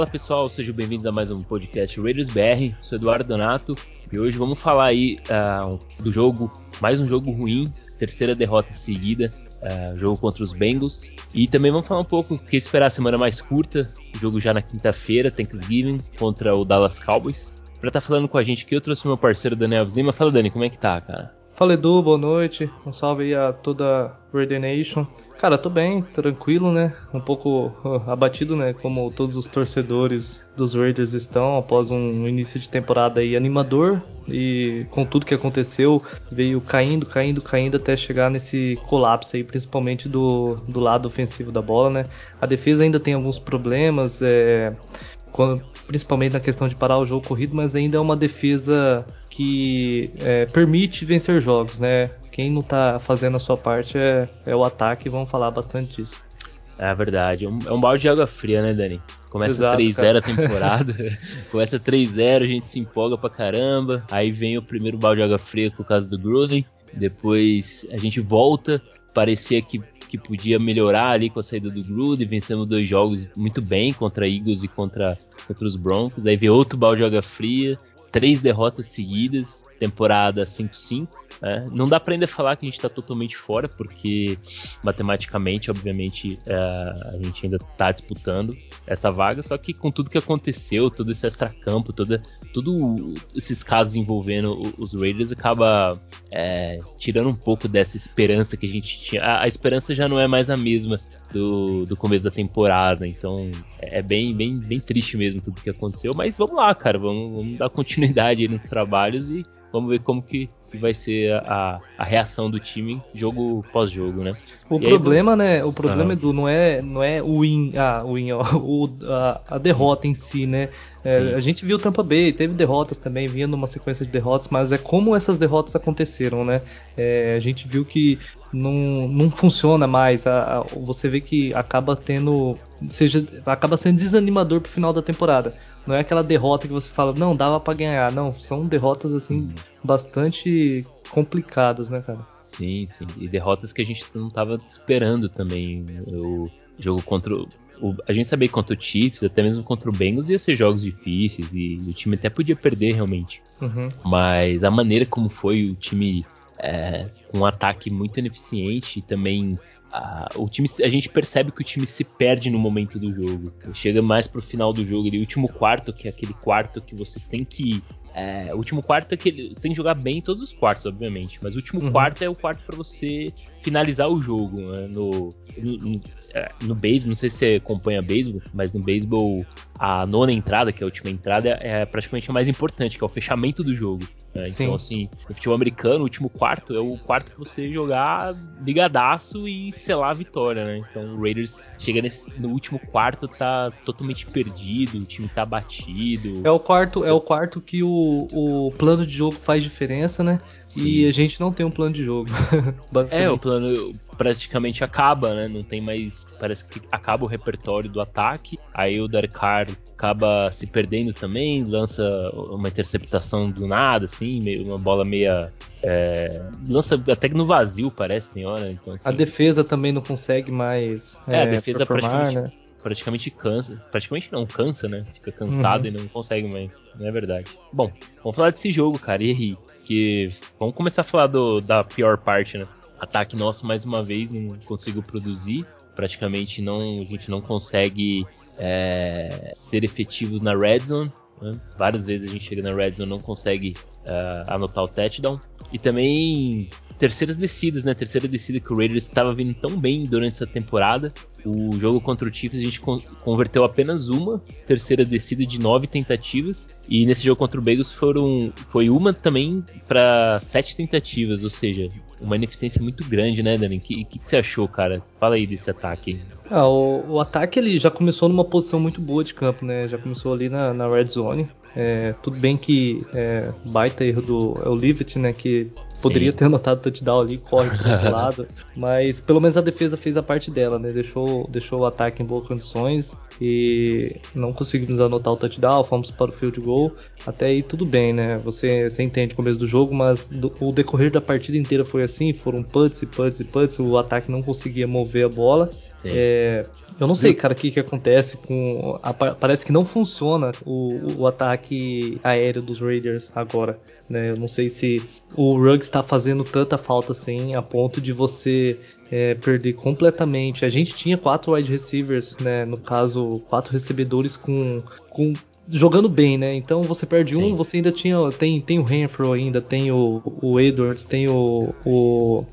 Fala pessoal, sejam bem-vindos a mais um podcast Raiders BR. Sou Eduardo Donato e hoje vamos falar aí uh, do jogo, mais um jogo ruim, terceira derrota seguida, uh, jogo contra os Bengals. E também vamos falar um pouco o que esperar a semana mais curta, jogo já na quinta-feira, Thanksgiving, contra o Dallas Cowboys. Pra estar tá falando com a gente aqui, eu trouxe meu parceiro Daniel Lima. Fala Dani, como é que tá, cara? Fala Edu, boa noite. Um salve aí a toda Raider Nation. Cara, tô bem, tranquilo, né? Um pouco abatido, né? Como todos os torcedores dos Raiders estão após um início de temporada aí animador e com tudo que aconteceu, veio caindo, caindo, caindo até chegar nesse colapso aí, principalmente do, do lado ofensivo da bola, né? A defesa ainda tem alguns problemas, é, quando, principalmente na questão de parar o jogo corrido, mas ainda é uma defesa que é, permite vencer jogos, né? Quem não tá fazendo a sua parte é, é o ataque e vamos falar bastante disso. É verdade, é um, é um balde de água fria, né, Dani? Começa 3-0 a temporada, começa 3-0, a gente se empolga pra caramba, aí vem o primeiro balde de água fria com o caso do Gruden, depois a gente volta, parecia que, que podia melhorar ali com a saída do Gruden, vencemos dois jogos muito bem contra Eagles e contra, contra os Broncos, aí vem outro balde de água fria, três derrotas seguidas, temporada 5-5. Né? Não dá para ainda falar que a gente está totalmente fora, porque matematicamente, obviamente, é, a gente ainda está disputando essa vaga. Só que com tudo que aconteceu, todo esse extracampo, toda, tudo esses casos envolvendo os Raiders, acaba é, tirando um pouco dessa esperança que a gente tinha. A, a esperança já não é mais a mesma do, do começo da temporada. Então é bem, bem, bem triste mesmo tudo que aconteceu. Mas vamos lá, cara, vamos, vamos dar continuidade nos trabalhos e vamos ver como que, que vai ser a, a reação do time jogo pós jogo, né? O e problema, aí, né? O problema, Edu, não é, não é o win, ah, o win, ó, o, a, a derrota em si, né? É, a gente viu Tampa Bay, teve derrotas também, vinha numa sequência de derrotas, mas é como essas derrotas aconteceram, né? É, a gente viu que não, não funciona mais. A, a, você vê que acaba tendo. Seja, acaba sendo desanimador pro final da temporada. Não é aquela derrota que você fala, não, dava para ganhar. Não, são derrotas assim hum. bastante complicadas, né, cara? Sim, sim. E derrotas que a gente não tava esperando também. O jogo contra o. A gente sabia que contra o Chiefs, até mesmo contra o Bengals, ia ser jogos difíceis e o time até podia perder realmente. Uhum. Mas a maneira como foi o time é, com um ataque muito ineficiente e também a, o time, a gente percebe que o time se perde no momento do jogo. Chega mais pro final do jogo, o último quarto, que é aquele quarto que você tem que. É, o último quarto é que você tem que jogar bem em todos os quartos, obviamente. Mas o último uhum. quarto é o quarto para você finalizar o jogo. Né? No, no, no, é, beisebol, não sei se você acompanha beisebol, mas no beisebol a nona entrada, que é a última entrada, é praticamente a mais importante, que é o fechamento do jogo. Né? Então, assim, no futebol americano, o último quarto é o quarto que você jogar ligadaço e selar a vitória, né? Então o Raiders chega nesse, no último quarto, tá totalmente perdido, o time tá batido. É o quarto, é o quarto que o, o plano de jogo faz diferença, né? Sim. E a gente não tem um plano de jogo. é, o plano praticamente acaba, né? Não tem mais. Parece que acaba o repertório do ataque. Aí o Derek Carr acaba se perdendo também, lança uma interceptação do nada, assim, uma bola meia. É, lança até no vazio, parece, tem hora. Então, assim, a defesa também não consegue mais. É, é a defesa praticamente, né? Praticamente cansa. Praticamente não, cansa, né? Fica cansado uhum. e não consegue mais. Não é verdade. Bom, vamos falar desse jogo, cara. E aí? Que. Vamos começar a falar do, da pior parte, né? Ataque nosso, mais uma vez, não consigo produzir. Praticamente não, a gente não consegue é, ser efetivos na red zone. Né? Várias vezes a gente chega na red zone e não consegue uh, anotar o touchdown. E também terceiras descidas, né? Terceira descida que o Raiders estava vindo tão bem durante essa temporada. O jogo contra o Chiefs a gente converteu apenas uma terceira descida de nove tentativas e nesse jogo contra o Bengals foram foi uma também para sete tentativas, ou seja, uma ineficiência muito grande, né, Dani? O que, que, que, você achou, cara? Fala aí desse ataque. Ah, o, o, ataque ele já começou numa posição muito boa de campo, né? Já começou ali na, na red zone. É, tudo bem que é, baita erro do é o Livet, né? Que poderia Sim. ter anotado touchdown ali, corre pro outro lado. Mas pelo menos a defesa fez a parte dela, né? Deixou, deixou o ataque em boas condições e não conseguimos anotar o touchdown, fomos para o field goal. Até aí tudo bem, né? Você, você entende o começo do jogo, mas do, o decorrer da partida inteira foi assim, foram putts e putts e putts, o ataque não conseguia mover a bola. É, eu não sei, cara, o que, que acontece com. A, parece que não funciona o, o ataque aéreo dos Raiders agora. Né? Eu não sei se o Ruggs está fazendo tanta falta assim a ponto de você é, perder completamente. A gente tinha quatro wide receivers, né? No caso, quatro recebedores com, com jogando bem, né? Então você perde Sim. um, você ainda tinha tem tem o Renfro ainda, tem o, o Edwards, tem o, o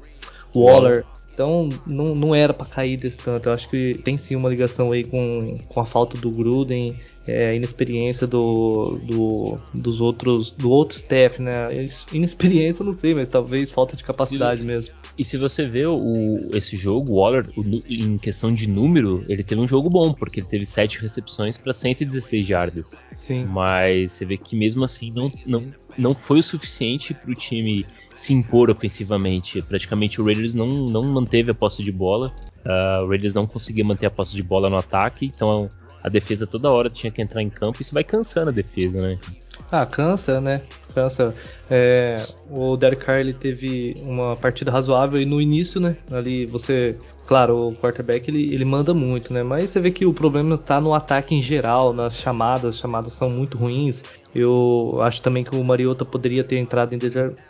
Waller. Então não, não era para cair desse tanto. Eu acho que tem sim uma ligação aí com, com a falta do Gruden, é, a inexperiência do, do, dos outros do outro staff, né? Inexperiência não sei, mas talvez falta de capacidade se, mesmo. E se você vê o, esse jogo, o Waller, o, em questão de número, ele teve um jogo bom, porque ele teve 7 recepções para 116 jardas. Sim. Mas você vê que mesmo assim não, não, não foi o suficiente para o time se impor ofensivamente. Praticamente o Raiders não, não manteve a posse de bola. Uh, o Raiders não conseguia manter a posse de bola no ataque, então a defesa toda hora tinha que entrar em campo. Isso vai cansando a defesa, né? Ah, cansa, né? Cansa. É, o Derek Carr ele teve uma partida razoável e no início, né? Ali você, claro, o quarterback ele, ele manda muito, né? Mas você vê que o problema tá no ataque em geral, nas chamadas. As chamadas são muito ruins. Eu acho também que o Mariota poderia ter entrado em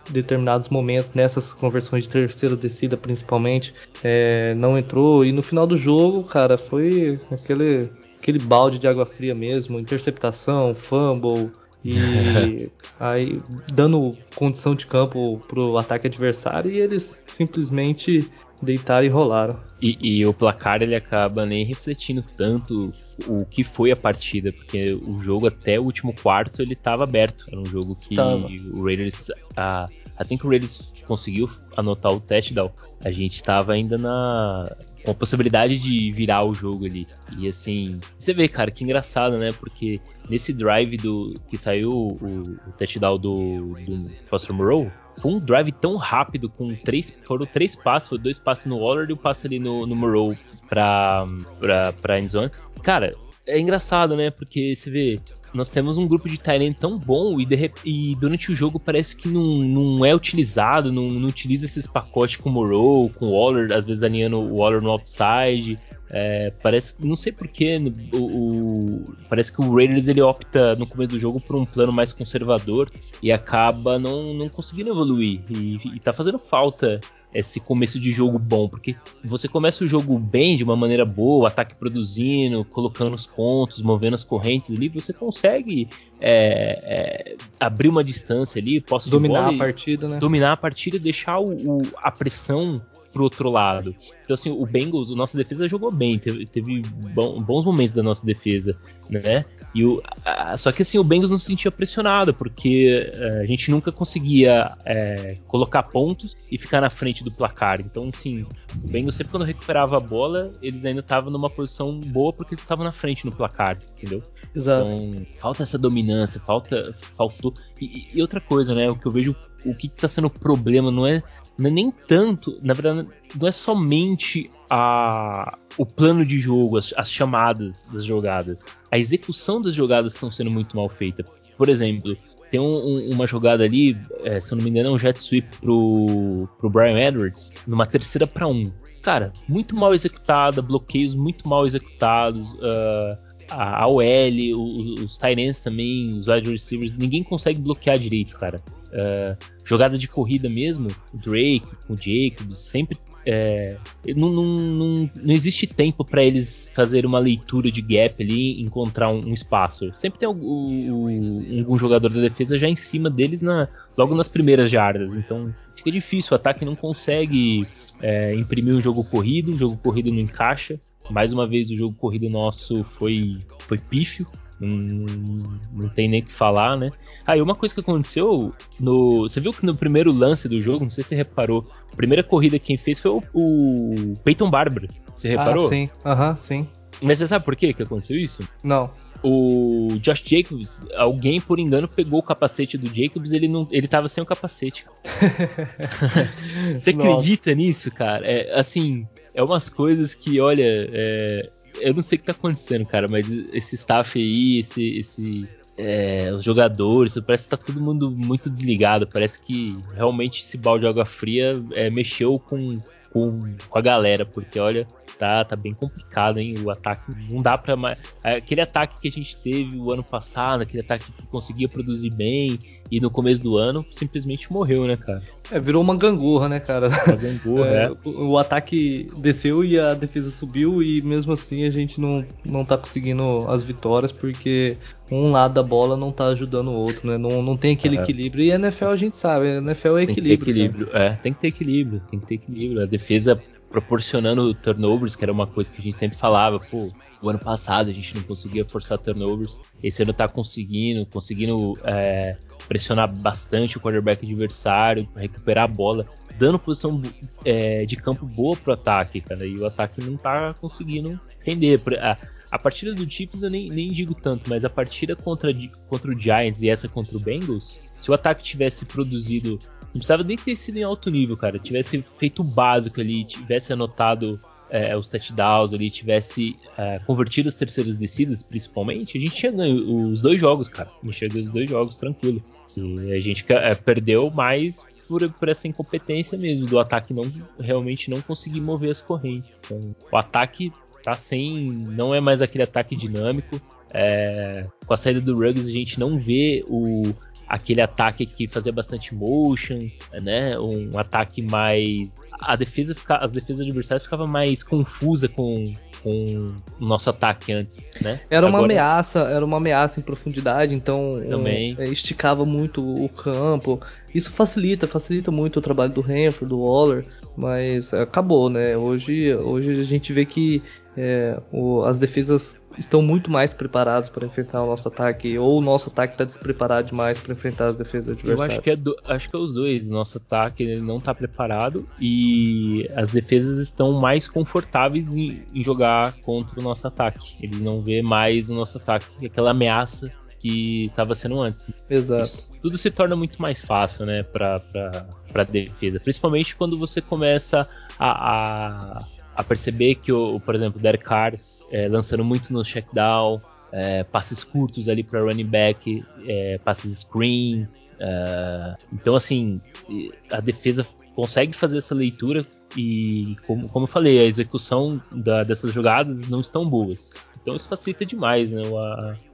determinados momentos nessas conversões de terceira descida, principalmente. É, não entrou e no final do jogo, cara, foi aquele aquele balde de água fria mesmo, interceptação, fumble e aí dando condição de campo pro ataque adversário e eles simplesmente deitaram e rolaram. E, e, o placar ele acaba nem refletindo tanto o que foi a partida, porque o jogo até o último quarto ele estava aberto. Era um jogo que Estava. o Raiders, a, assim que o Raiders conseguiu anotar o touchdown, a gente estava ainda na com a possibilidade de virar o jogo ali. E assim, você vê, cara, que engraçado, né? Porque nesse drive do que saiu o, o touchdown do, do Foster Moreau, foi um drive tão rápido, com três. Foram três passos, foram dois passos no Waller e um passo ali no, no Moreau pra, pra, pra endzone. Cara, é engraçado, né? Porque você vê, nós temos um grupo de Tyrant tão bom e, de, e, durante o jogo parece que não, não é utilizado, não, não utiliza esses pacotes com o Morrow, com o Waller, às vezes alinhando o Waller no outside. É, parece, não sei porquê, o, o, parece que o Raiders ele opta no começo do jogo por um plano mais conservador e acaba não, não conseguindo evoluir. E, e tá fazendo falta esse começo de jogo bom, porque você começa o jogo bem, de uma maneira boa, ataque produzindo, colocando os pontos, movendo as correntes ali, você consegue é, é, abrir uma distância ali, posso dominar a partida, né? Dominar a partida e deixar o, o, a pressão pro outro lado. Então, assim, o Bengals, a nossa defesa jogou bem, teve, teve bons momentos da nossa defesa, né? E o, a, só que assim, o Bengals não se sentia pressionado, porque a gente nunca conseguia é, colocar pontos e ficar na frente do placar. Então, assim, o Bengals sempre quando recuperava a bola, eles ainda estavam numa posição boa porque eles estavam na frente no placar, entendeu? Exato. Então, falta essa dominância, falta. Faltou. E, e outra coisa, né? O que eu vejo, o que está sendo problema não é não é nem tanto, na verdade, não é somente a, o plano de jogo, as, as chamadas das jogadas. A execução das jogadas estão sendo muito mal feita. Por exemplo, tem um, um, uma jogada ali, é, se eu não me engano, é um jet sweep pro, pro Brian Edwards, numa terceira para um. Cara, muito mal executada, bloqueios muito mal executados. Uh, a OL, os, os também, os wide receivers, ninguém consegue bloquear direito, cara. Uh, jogada de corrida mesmo, o Drake o Jacobs, sempre. É, não, não, não, não, existe tempo para eles fazerem uma leitura de gap ali encontrar um, um espaço. Sempre tem algum, algum jogador da defesa já em cima deles na, logo nas primeiras jardas. Então fica difícil, o ataque não consegue é, imprimir um jogo corrido, o jogo corrido não encaixa. Mais uma vez o jogo corrido nosso foi, foi pífio. Não, não tem nem o que falar, né? Ah, e uma coisa que aconteceu no. Você viu que no primeiro lance do jogo, não sei se você reparou, a primeira corrida quem fez foi o, o Peyton Barber. Você reparou? Ah, sim, aham, sim. Mas você sabe por que que aconteceu isso? Não. O Josh Jacobs, alguém por engano pegou o capacete do Jacobs, ele não, ele tava sem o capacete. você acredita nisso, cara? É, assim, é umas coisas que, olha, é, eu não sei o que tá acontecendo, cara, mas esse staff aí, esse, esse é, os jogadores, parece que tá todo mundo muito desligado. Parece que realmente esse balde de água fria é, mexeu com, com, com, a galera, porque olha, tá, tá bem complicado, hein? O ataque não dá pra mais. Aquele ataque que a gente teve o ano passado, aquele ataque que conseguia produzir bem e no começo do ano simplesmente morreu, né, cara? É, virou uma gangorra, né, cara? Uma gangorra, é, é. O, o, ataque desceu e a defesa subiu e mesmo assim a gente não, não tá conseguindo as vitórias porque um lado da bola não tá ajudando o outro, né? Não, não tem aquele é. equilíbrio. E a NFL a gente sabe, a NFL é equilíbrio. Tem que ter equilíbrio, é, tem que ter equilíbrio, tem que ter equilíbrio. A defesa proporcionando turnovers, que era uma coisa que a gente sempre falava, pô, o ano passado a gente não conseguia forçar turnovers, esse ano tá conseguindo, conseguindo é, pressionar bastante o quarterback adversário, recuperar a bola, dando posição é, de campo boa pro ataque, cara, e o ataque não tá conseguindo render. A, a partida do Chiefs eu nem, nem digo tanto, mas a partida contra, contra o Giants e essa contra o Bengals, se o ataque tivesse produzido não precisava nem ter sido em alto nível, cara. Tivesse feito o básico ali, tivesse anotado é, os touchdowns ali, tivesse é, convertido as terceiras descidas, principalmente, a gente tinha ganho os dois jogos, cara. A gente tinha ganho os dois jogos tranquilo. E a gente é, perdeu mais por, por, essa incompetência mesmo do ataque não realmente não conseguir mover as correntes. Então, o ataque tá sem, não é mais aquele ataque dinâmico. É, com a saída do Ruggs a gente não vê o aquele ataque que fazia bastante motion, né? Um ataque mais a defesa fica, as defesas adversárias ficava mais confusa com com o nosso ataque antes, né? Era uma Agora... ameaça, era uma ameaça em profundidade, então Também. Um, é, esticava muito o campo. Isso facilita, facilita muito o trabalho do Renfro, do Waller, mas acabou, né? Hoje, hoje a gente vê que é, o, as defesas estão muito mais preparadas para enfrentar o nosso ataque, ou o nosso ataque está despreparado demais para enfrentar as defesas adversárias? Eu acho que, é do, acho que é os dois. Nosso ataque não está preparado e as defesas estão mais confortáveis em, em, jogar contra o nosso ataque. Eles não vê mais o nosso ataque, aquela ameaça que estava sendo antes. Exato. Isso, tudo se torna muito mais fácil, né, para para defesa, principalmente quando você começa a, a, a perceber que o, por exemplo, o Derek Carr é, lançando muito no check down, é, passes curtos ali para running back, é, passes screen. É, então, assim, a defesa consegue fazer essa leitura e, como, como eu falei, a execução da, dessas jogadas não estão boas. Então, isso facilita demais né, o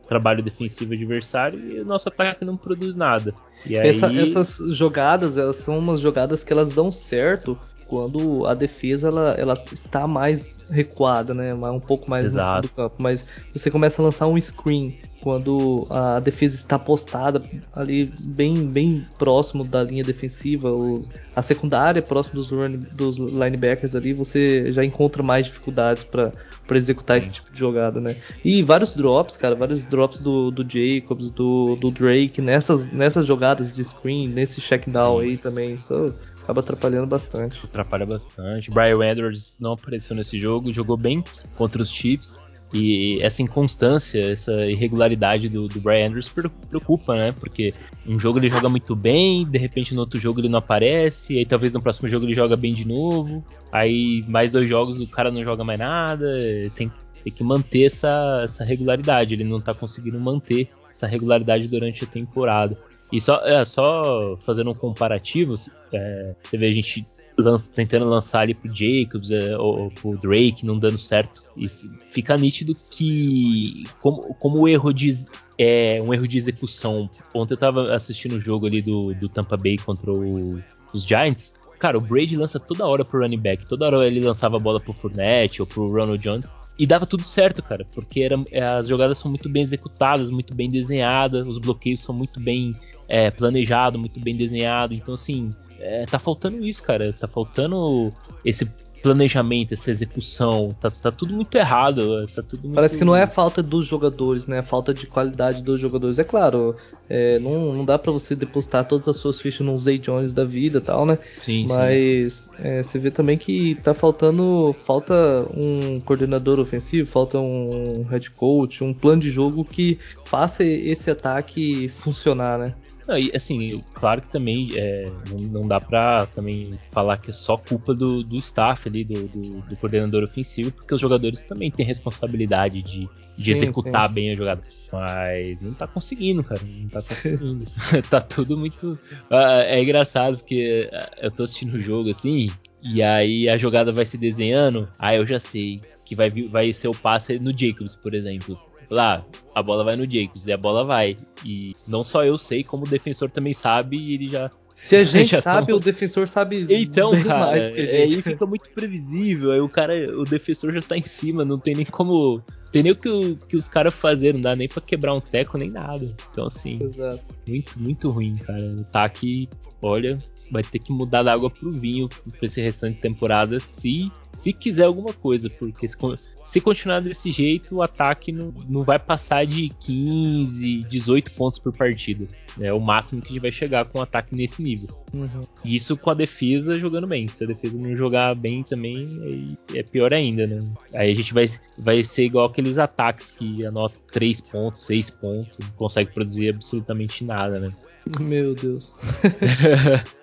trabalho defensivo adversário e o nosso ataque não produz nada. Essa, essas jogadas, elas são umas jogadas que elas dão certo quando a defesa ela, ela está mais recuada, né? Um pouco mais Exato. no do campo. Mas você começa a lançar um screen quando a defesa está postada ali bem, bem próximo da linha defensiva, ou a secundária próximo dos, dos linebackers ali, você já encontra mais dificuldades para para executar esse tipo de jogada, né? E vários drops, cara, vários drops do, do Jacobs, do, do Drake, nessas, nessas jogadas de screen, nesse check down aí também. Isso acaba atrapalhando bastante. Atrapalha bastante. Brian Edwards não apareceu nesse jogo, jogou bem contra os Chiefs. E essa inconstância, essa irregularidade do, do Brian Andrews preocupa, né? Porque um jogo ele joga muito bem, de repente no outro jogo ele não aparece, aí talvez no próximo jogo ele joga bem de novo, aí mais dois jogos o cara não joga mais nada, tem, tem que manter essa, essa regularidade, ele não tá conseguindo manter essa regularidade durante a temporada. E só, é, só fazendo um comparativo, é, você vê a gente lança, tentando lançar ali pro Jacobs é, ou, ou pro Drake, não dando certo. E fica nítido que como, como o erro de é um erro de execução. Ontem eu tava assistindo o jogo ali do, do Tampa Bay contra o, os Giants. Cara, o Brady lança toda hora pro running back, toda hora ele lançava a bola pro Fournette ou pro Ronald Jones. E dava tudo certo, cara, porque era, as jogadas são muito bem executadas, muito bem desenhadas, os bloqueios são muito bem é, planejados, muito bem desenhados. Então, assim, é, tá faltando isso, cara. Tá faltando esse planejamento, essa execução. Tá, tá tudo muito errado. Tá tudo muito... Parece que não é falta dos jogadores, né? É falta de qualidade dos jogadores. É claro, é, não, não dá para você depositar todas as suas fichas nos Zay Jones da vida tal, né? Sim, Mas sim. É, você vê também que tá faltando. Falta um coordenador ofensivo, falta um head coach, um plano de jogo que faça esse ataque funcionar, né? Não, e assim, claro que também é, não, não, dá pra também falar que é só culpa do, do staff ali, do, do, do, coordenador ofensivo, porque os jogadores também têm responsabilidade de, de sim, executar sim. bem a jogada. Mas não tá conseguindo, cara. Não tá conseguindo. tá tudo muito. Uh, é engraçado, porque eu tô assistindo o jogo assim, e aí a jogada vai se desenhando, aí eu já sei que vai, vai ser o passe no Jacobs, por exemplo. Lá, a bola vai no Jacobs e a bola vai. E não só eu sei, como o defensor também sabe e ele já se a gente sabe, tão... o defensor sabe então, cara, mais que a gente. Aí fica muito previsível. Aí o cara, o defensor já tá em cima, não tem nem como. Tem nem o que, o, que os caras fazerem, não dá nem pra quebrar um teco nem nada. Então, assim, Exato. muito, muito ruim, cara. O ataque, olha, vai ter que mudar da água pro vinho pra esse restante de temporada se, se quiser alguma coisa, porque se, se continuar desse jeito, o ataque não, não vai passar de 15, 18 pontos por partida. É o máximo que a gente vai chegar com o ataque nesse nível. Uhum. Isso com a defesa jogando bem. Se a defesa não jogar bem também, é pior ainda, né? Aí a gente vai, vai ser igual aqueles ataques que anota 3 pontos, 6 pontos, não consegue produzir absolutamente nada, né? Meu Deus.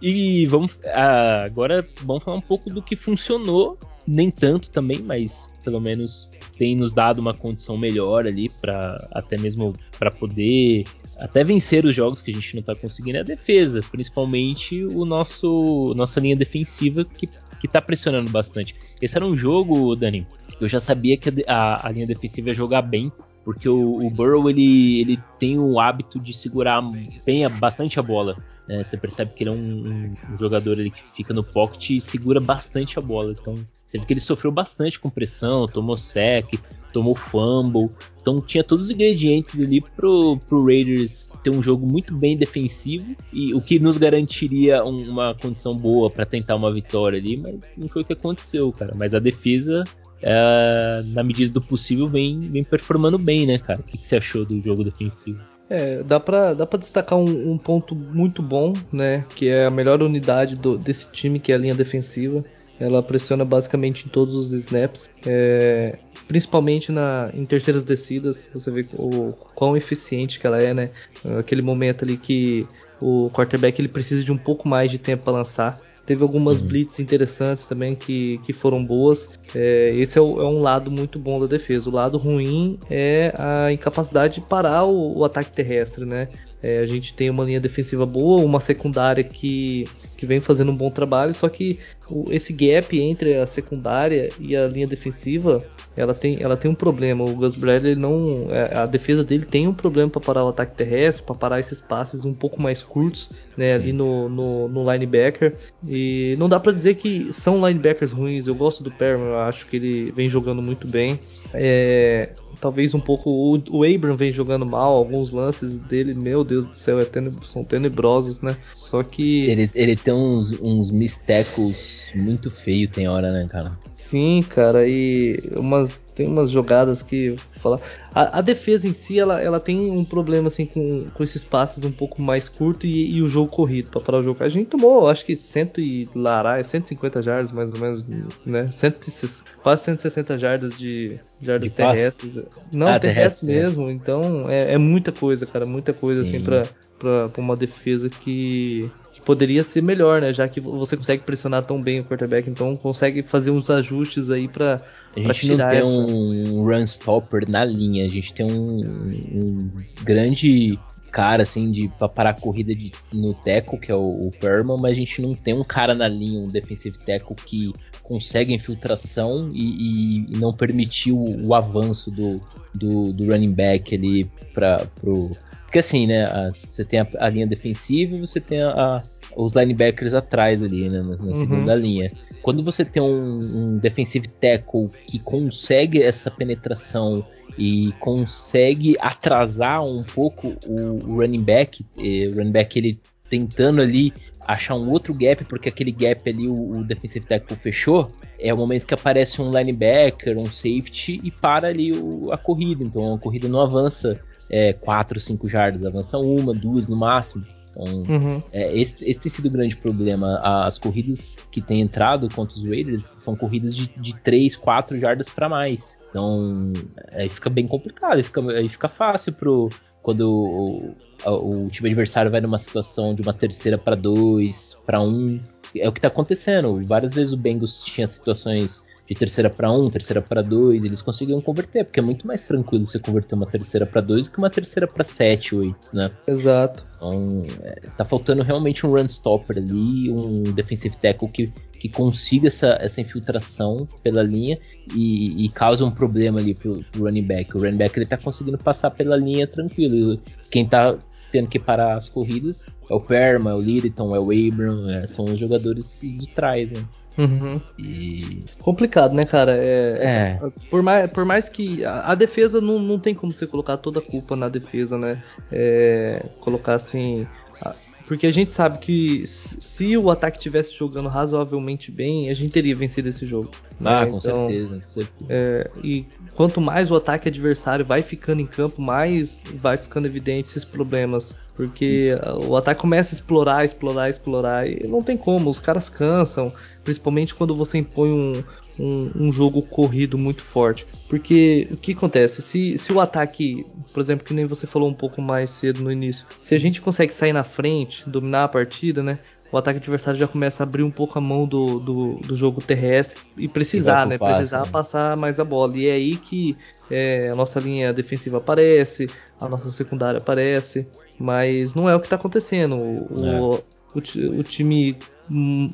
e vamos ah, agora vamos falar um pouco do que funcionou nem tanto também, mas pelo menos tem nos dado uma condição melhor ali para até mesmo para poder até vencer os jogos que a gente não está conseguindo é a defesa, principalmente o nosso nossa linha defensiva que que tá pressionando bastante. Esse era um jogo, Dani, eu já sabia que a, a linha defensiva ia jogar bem, porque o, o Burrow ele, ele tem o hábito de segurar bem bastante a bola. Né? Você percebe que ele é um, um, jogador que fica no pocket e segura bastante a bola. Então você vê que ele sofreu bastante com pressão, tomou sec, tomou fumble. Então tinha todos os ingredientes ali pro, pro Raiders ter um jogo muito bem defensivo e o que nos garantiria um, uma condição boa para tentar uma vitória ali, mas não foi o que aconteceu, cara. Mas a defesa, é, na medida do possível, vem, vem performando bem, né, cara? O que, que você achou do jogo defensivo? É, dá pra, dá pra destacar um, um, ponto muito bom, né? Que é a melhor unidade do, desse time, que é a linha defensiva. Ela pressiona basicamente em todos os snaps, é, principalmente na, em terceiras descidas. Você vê o quão eficiente que ela é, né? Aquele momento ali que o quarterback ele precisa de um pouco mais de tempo para lançar. Teve algumas uhum. blitz interessantes também que, que foram boas. É, esse é, o, é, um lado muito bom da defesa. O lado ruim é a incapacidade de parar o, o ataque terrestre, né? É, a gente tem uma linha defensiva boa, uma secundária que, que vem fazendo um bom trabalho, só que esse gap entre a secundária e a linha defensiva, ela tem, ela tem um problema. O Gus Bradley não, é, a defesa dele tem um problema para parar o ataque terrestre, para parar esses passes um pouco mais curtos, né, ali no, no, no, linebacker. E não dá para dizer que são linebackers ruins. Eu gosto do Perman, eu acho que ele vem jogando muito bem. É, talvez um pouco. O, o Abram vem jogando mal, alguns lances dele, meu Deus do céu, é são tenebrosos, né? Só que. Ele, ele tem uns, uns mistecos muito feios, tem hora, né, cara? Sim, cara, e umas tem umas jogadas que fala a, a, defesa em si ela, ela tem um problema assim com, com esses passes um pouco mais curto e, e o jogo corrido para parar o jogo. A gente tomou acho que 100 e lará, 150 jardas mais ou menos, né? 100, quase 160 jardas de jardas de terrestres. Passe? Não, ah, terrestres terrestre, mesmo. Então é, é, muita coisa, cara, muita coisa Sim. assim para para uma defesa que poderia ser melhor, né? Já que você consegue pressionar tão bem o quarterback, então consegue fazer uns ajustes aí para a gente não tem essa... um run stopper na linha, a gente tem um, um grande cara assim de para parar a corrida de, no teco, que é o, o Perman, mas a gente não tem um cara na linha, um defensive teco que consegue infiltração e, e, e não permitir o, o avanço do, do, do, running back ali para pro porque assim, né, a, você tem a, a, linha defensiva e você tem a, os linebackers atrás ali, né, na, na uhum. segunda linha. Quando você tem um, um defensive tackle que consegue essa penetração e consegue atrasar um pouco o, o running back, o running back ele tentando ali achar um outro gap, porque aquele gap ali o, o defensive tackle fechou, é o momento que aparece um linebacker, um safety e para ali o, a corrida. Então a corrida não avança 4, é, 5 jardas, avança uma, duas no máximo. Então, uhum. é, esse, esse, tem sido o grande problema. As corridas que têm entrado contra os Raiders são corridas de, de 3, 4 jardas para mais. Então, aí fica bem complicado, aí fica, aí fica fácil pro, quando o, o, o time adversário vai numa situação de uma terceira para dois, para um. É o que tá acontecendo. Várias vezes o Bengals tinha situações de terceira para um, terceira para dois, eles conseguiam converter, porque é muito mais tranquilo você converter uma terceira para dois do que uma terceira para sete, oito, né? Exato. Então, é, tá faltando realmente um run stopper ali, um defensive tackle que que consiga essa, essa infiltração pela linha e, e cause um problema ali pro, pro running back. O running back ele tá conseguindo passar pela linha tranquilo. Quem tá tendo que parar as corridas é o Perma, é o Littleton, é o Abram, é, são os jogadores de trás, né? Uhum. E... Complicado, né, cara? É, é. Por, mais, por mais que a, a, defesa não, não tem como você colocar toda a culpa na defesa, né? É, colocar assim. Porque a gente sabe que se o ataque tivesse jogando razoavelmente bem, a gente teria vencido esse jogo. Ah, né? com, então, certeza, com certeza. É, e quanto mais o ataque adversário vai ficando em campo, mais vai ficando evidente esses problemas. Porque o ataque começa a explorar, explorar, explorar. E não tem como, os caras cansam. Principalmente quando você impõe um, um, um, jogo corrido muito forte. Porque o que acontece? Se, se o ataque, por exemplo, que nem você falou um pouco mais cedo no início, se a gente consegue sair na frente, dominar a partida, né? O ataque adversário já começa a abrir um pouco a mão do, do, do jogo terrestre e precisar, né? Passe, precisar né? passar mais a bola. E é aí que é, a nossa linha defensiva aparece, a nossa secundária aparece, mas não é o que está acontecendo. O, é. o, o, o time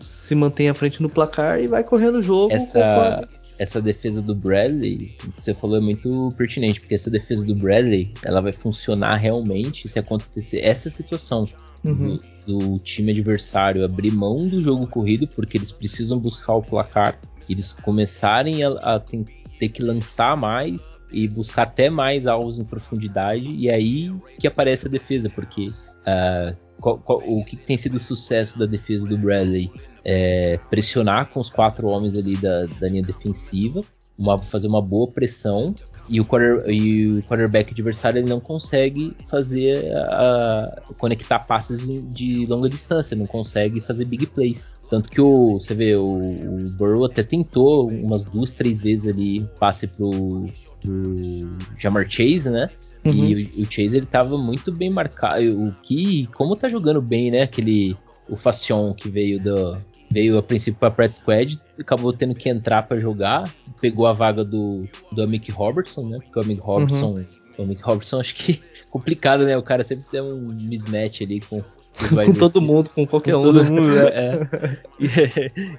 se mantém à frente no placar e vai correndo o jogo. Essa, essa defesa do Bradley, você falou, é muito pertinente, porque essa defesa do Bradley ela vai funcionar realmente se acontecer essa situação. Uhum. Do, do, time adversário abrir mão do jogo corrido, porque eles precisam buscar o placar, eles começarem a, a ter que lançar mais e buscar até mais alvos em profundidade, e aí que aparece a defesa, porque uh, qual, qual, o que tem sido o sucesso da defesa do Bradley? É pressionar com os quatro homens ali da, da linha defensiva, uma, fazer uma boa pressão e o, quarter, e o quarterback adversário ele não consegue fazer a, conectar passes de longa distância, não consegue fazer big plays. Tanto que o, você vê, o, o Burrow até tentou umas duas, três vezes ali passe pro, pro Jamar Chase, né? Uhum. E o, o, Chase ele tava muito bem marcado. O que, como tá jogando bem, né? Aquele o Facion que veio do veio a princípio para Pratt Squad, acabou tendo que entrar para jogar, pegou a vaga do do Amick Robertson, né? Porque o Amick Robertson, uhum. O Amick Robertson acho que complicado, né? O cara sempre tem um mismatch ali com com todo mundo, com qualquer com um. Todo né? mundo, né? É. E,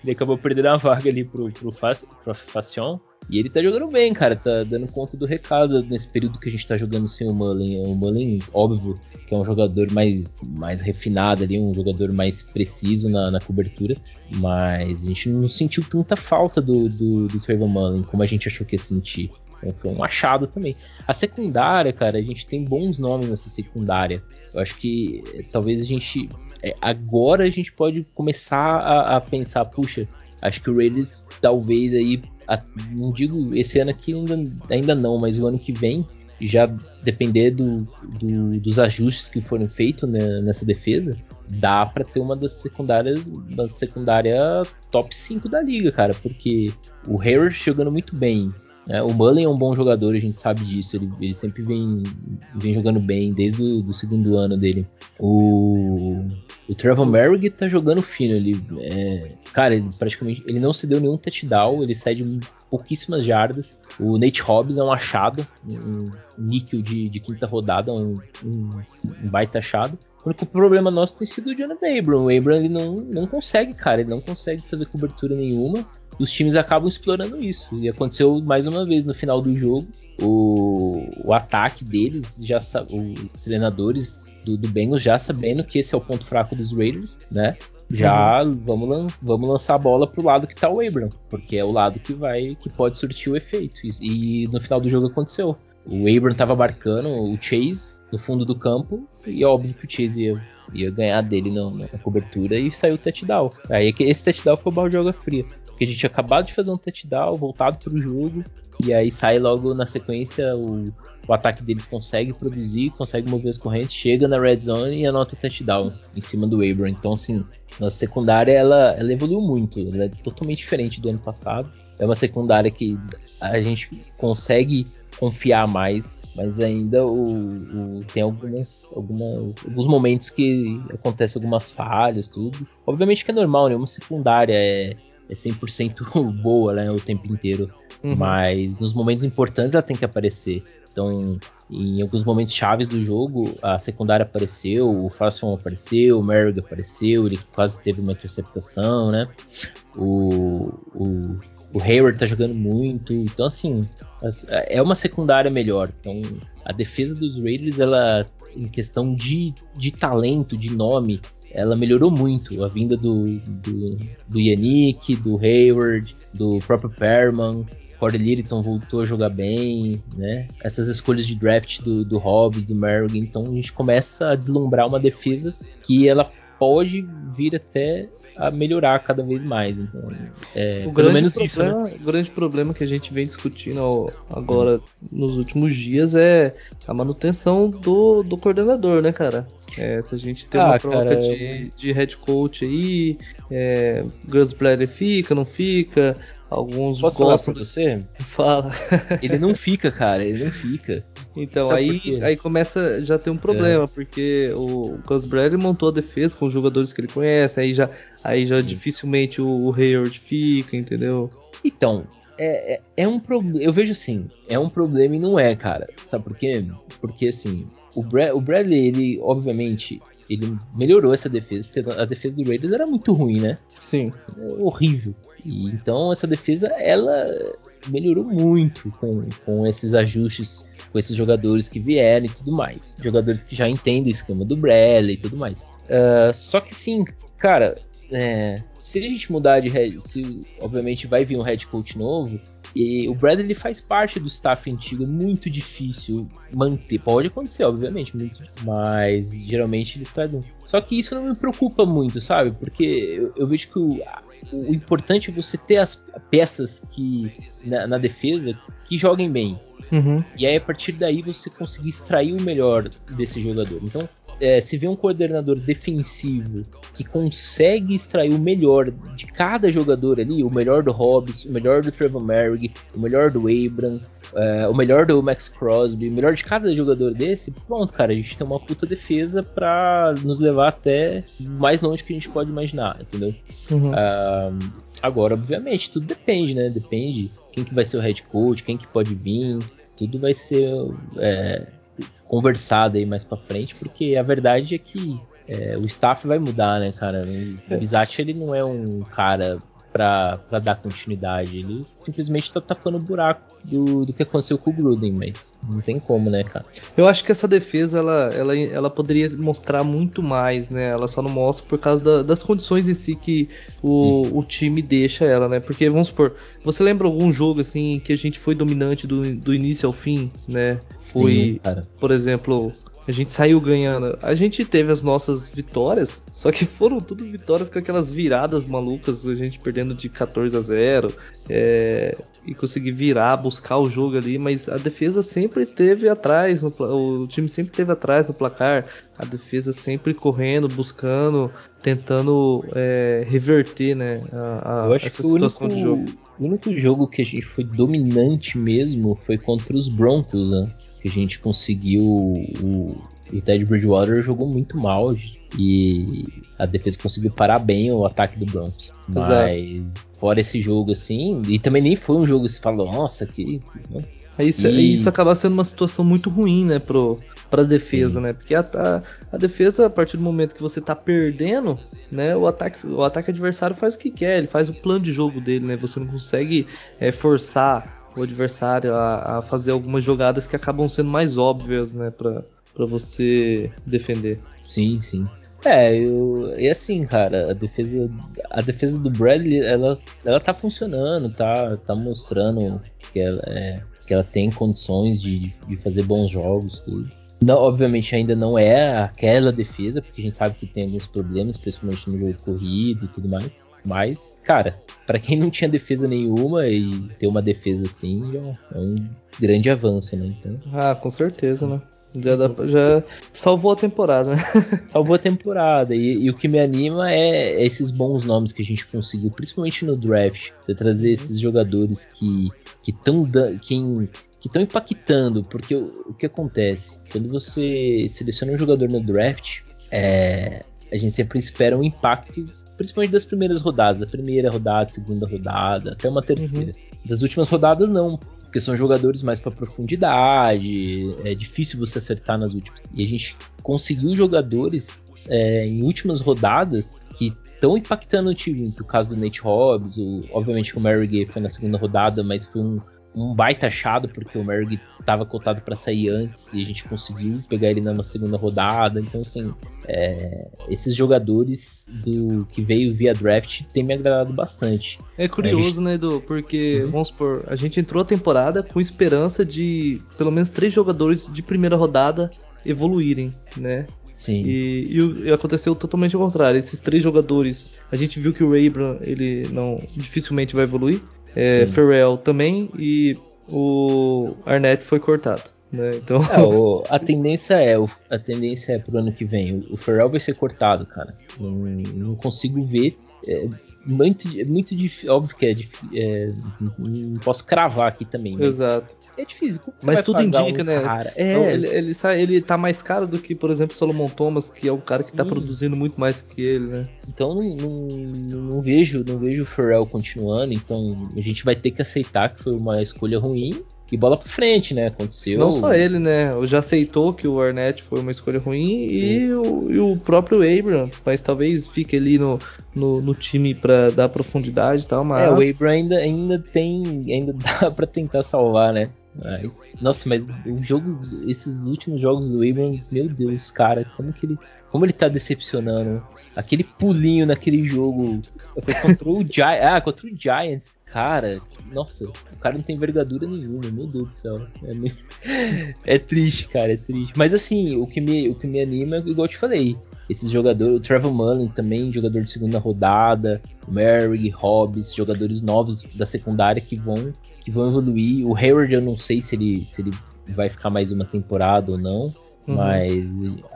ele acabou perdendo a vaga ali pro, pro, pro Facion. E ele tá jogando bem, cara. Tá dando conta do recado nesse período que a gente tá jogando sem o Mullen. O Mullen, óbvio, que é um jogador mais, mais refinado ali, um jogador mais preciso na, na cobertura. Mas a gente não sentiu tanta falta do, do, do Trevor Mullen como a gente achou que ia sentir. Foi um achado também. A secundária, cara, a gente tem bons nomes nessa secundária. Eu acho que eh, talvez a gente. É, agora a gente pode começar a, a pensar, puxa, acho que o Raiders talvez aí não digo esse ano aqui ainda, ainda não, mas o ano que vem, já depender do, do, dos ajustes que foram feitos né, nessa defesa, dá para ter uma das secundárias, uma secundária top 5 da liga, cara, porque o Harris jogando muito bem. Né, o Mullen é um bom jogador, a gente sabe disso. Ele, ele sempre vem, vem jogando bem desde o segundo ano dele. O, o Trevor Merrick tá jogando fino. Ele, é, cara, ele praticamente ele não se deu nenhum touchdown, ele sai de pouquíssimas jardas. O Nate Hobbs é um achado, um, níquel de, de quinta rodada, um, um, um baita achado. O único problema nosso tem sido o Jonathan Abram. O Abram ele não, não consegue, cara, ele não consegue fazer cobertura nenhuma os times acabam explorando isso. E aconteceu mais uma vez no final do jogo. O, o ataque deles, já os treinadores do, do Bengals já sabendo que esse é o ponto fraco dos Raiders, né? Já uhum. vamos, vamos lançar a bola pro lado que tá o Abram, porque é o lado que vai que pode surtir o efeito. E, e no final do jogo aconteceu. O Abram tava marcando o Chase no fundo do campo e é óbvio que o Chase ia, ia ganhar dele na, na cobertura e saiu o touchdown. Aí esse touchdown foi de água fria. Porque a gente tinha acabado de fazer um touchdown, voltado pro jogo, e aí sai logo na sequência o, o ataque deles consegue produzir, consegue mover as correntes, chega na red zone e anota o touchdown em cima do Abram. Então, assim, nossa secundária ela, ela evoluiu muito, ela é totalmente diferente do ano passado. É uma secundária que a gente consegue confiar mais, mas ainda o, o, tem algumas, algumas, alguns momentos que acontecem algumas falhas, tudo. Obviamente que é normal, né? Uma secundária é é 100% boa né, o tempo inteiro. Uhum. Mas nos momentos importantes ela tem que aparecer. Então, em alguns momentos chaves do jogo, a secundária apareceu, o Fasson apareceu, o Merrick apareceu, ele quase teve uma interceptação, né? O, o, o Hayward tá jogando muito. Então, assim, é uma secundária melhor. Então, a defesa dos Raiders, ela, em questão de, de talento, de nome, ela melhorou muito. A vinda do, do, do Yannick, do Hayward, do próprio Perman. Corey Littleton voltou a jogar bem, né? Essas escolhas de draft do, do Hobbs, do Merrick, então a gente começa a deslumbrar uma defesa que ela pode vir até a melhorar cada vez mais. Então, é, o pelo menos problema, isso, né? O grande problema que a gente vem discutindo agora nos últimos dias é a manutenção do, do coordenador, né, cara? É, se a gente tem ah, uma troca cara, de, de head coach aí, é, Bradley fica, não fica, Alguns Posso gostam falar pra você? Fala. ele não fica, cara, ele não fica. Então, aí, aí começa já ter um problema, é. porque o Gus Bradley montou a defesa com os jogadores que ele conhece, aí já, aí já dificilmente o, o Hayward fica, entendeu? Então, é, é, é um problema. Eu vejo assim, é um problema e não é, cara. Sabe por quê? Porque assim, o, Bra o Bradley, ele, obviamente, ele melhorou essa defesa, porque a defesa do Raiders era muito ruim, né? Sim. É horrível. E, então essa defesa, ela melhorou muito com, com esses ajustes, com esses jogadores que vieram e tudo mais. Jogadores que já entendem o esquema do Bradley e tudo mais. Uh, só que sim, cara, é, se a gente mudar de head, se obviamente vai vir um head coach novo, e o Bradley faz parte do staff antigo, é muito difícil manter. Pode acontecer, obviamente, mas geralmente eles trazem. Só que isso não me preocupa muito, sabe? Porque eu, eu vejo que o, o, importante é você ter as peças que na, na defesa que joguem bem. Uhum. E aí a partir daí você conseguir extrair o melhor desse jogador. Então é, se vê um coordenador defensivo que consegue extrair o melhor de cada jogador ali, o melhor do Hobbs, o melhor do Trevor Merrick, o melhor do Abram, é, o melhor do Max Crosby, o melhor de cada jogador desse, pronto, cara, a gente tem uma puta defesa para nos levar até mais longe que a gente pode imaginar, entendeu? Uhum. Uh, agora, obviamente, tudo depende, né? Depende quem que vai ser o head coach, quem que pode vir, tudo vai ser é, conversado aí mais para frente, porque a verdade é que é, o staff vai mudar, né, cara? O é. Bizatti ele não é um cara para dar continuidade, ele simplesmente tá tapando o buraco do, do que aconteceu com o Gruden, mas não tem como, né, cara? Eu acho que essa defesa ela, ela, ela poderia mostrar muito mais, né? Ela só não mostra por causa da, das condições em si que o, o time deixa ela, né? Porque vamos supor, você lembra algum jogo assim que a gente foi dominante do, do início ao fim, né? Foi, Sim, por exemplo, a gente saiu ganhando. A gente teve as nossas vitórias, só que foram tudo vitórias com aquelas viradas malucas, a gente perdendo de 14 a 0. É, e conseguir virar, buscar o jogo ali, mas a defesa sempre teve atrás, no, o time sempre teve atrás no placar, a defesa sempre correndo, buscando, tentando é, reverter né, a, a essa situação único, de jogo. O único jogo que a gente foi dominante mesmo foi contra os Broncos, né? Que a gente conseguiu. O, o Ted Bridgewater jogou muito mal e a defesa conseguiu parar bem o ataque do Broncos. Mas Exato. fora esse jogo assim, e também nem foi um jogo que se falou, nossa, que. Né? Isso, e... isso acaba sendo uma situação muito ruim, né, pro, pra defesa, Sim. né? Porque a, a, a, defesa, a partir do momento que você tá perdendo, né, o ataque, o ataque adversário faz o que quer, ele faz o plano de jogo dele, né? Você não consegue é, forçar o adversário a, a, fazer algumas jogadas que acabam sendo mais óbvias, né, para você defender. Sim, sim. É, eu, e assim, cara, a defesa, a defesa do Bradley, ela, ela tá funcionando, tá, tá mostrando que ela, é, que ela tem condições de, de fazer bons jogos, tudo. Não, obviamente ainda não é aquela defesa, porque a gente sabe que tem alguns problemas, principalmente no jogo corrido e tudo mais. Mas, cara, para quem não tinha defesa nenhuma e ter uma defesa assim, é um grande avanço, né? Então... Ah, com certeza, né? Já, dá, já salvou a temporada, né? salvou a temporada. E, e, o que me anima é esses bons nomes que a gente conseguiu, principalmente no draft. Você trazer uhum. esses jogadores que estão que que estão impactando, porque o, o, que acontece? Quando você seleciona um jogador no draft, é, a gente sempre espera um impacto principalmente das primeiras rodadas, da primeira rodada, segunda rodada, até uma terceira. Uhum. Das últimas rodadas não, porque são jogadores mais para profundidade, é difícil você acertar nas últimas. E a gente conseguiu jogadores é, em últimas rodadas que estão impactando o time. O caso do Nate Hobbs, o, obviamente o Mary Gay foi na segunda rodada, mas foi um, um baita achado, porque o Merg estava cotado para sair antes e a gente conseguiu pegar ele na segunda rodada. Então, assim, é, esses jogadores do que veio via draft têm me agradado bastante. É curioso, gente... né, Edu? Porque, uhum. vamos supor, a gente entrou a temporada com esperança de pelo menos três jogadores de primeira rodada evoluírem, né? Sim. E, e, aconteceu totalmente o contrário. Esses três jogadores, a gente viu que o Abram, ele não dificilmente vai evoluir é, Ferrell também e o Arnett foi cortado. Né? Então... É, o, a tendência é a tendência é pro ano que vem. O, o Ferrell vai ser cortado, cara. Não, não consigo ver. É, muito, muito difícil. Óbvio que é, é, Não posso cravar aqui também. Exato. É difícil. Mas tudo indica, um né? Cara? É. Então, ele, ele, sai, ele tá mais caro do que, por exemplo, Solomon Thomas, que é um cara Sim. que tá produzindo muito mais que ele, né? Então não, não, não, vejo não vejo o Pharrell continuando. Então a gente vai ter que aceitar que foi uma escolha ruim. E bola pra frente, né? Aconteceu. Não só ele, né? Já aceitou que o Arnett foi uma escolha ruim e o, e o, próprio Abram. Mas talvez fique ali no, no, no time pra dar profundidade e tal. Mas... É, o Abram ainda, ainda tem. Ainda dá pra tentar salvar, né? Mas, nossa, mas o jogo, esses últimos jogos do Abram, meu Deus, cara, como que ele, como ele tá decepcionando. Aquele pulinho naquele jogo contra o Giants, ah, contra o Giants, cara, nossa, o cara não tem envergadura nenhuma, meu Deus do céu. É, meio... é triste, cara, é triste. Mas assim, o que me, o que me anima, igual eu te falei, esses jogadores, o Trevor Mullen também, jogador de segunda rodada, Mary, Hobbs, jogadores novos da secundária que vão, que vão evoluir. O Hayward eu não sei se ele, se ele vai ficar mais uma temporada ou não, uhum. mas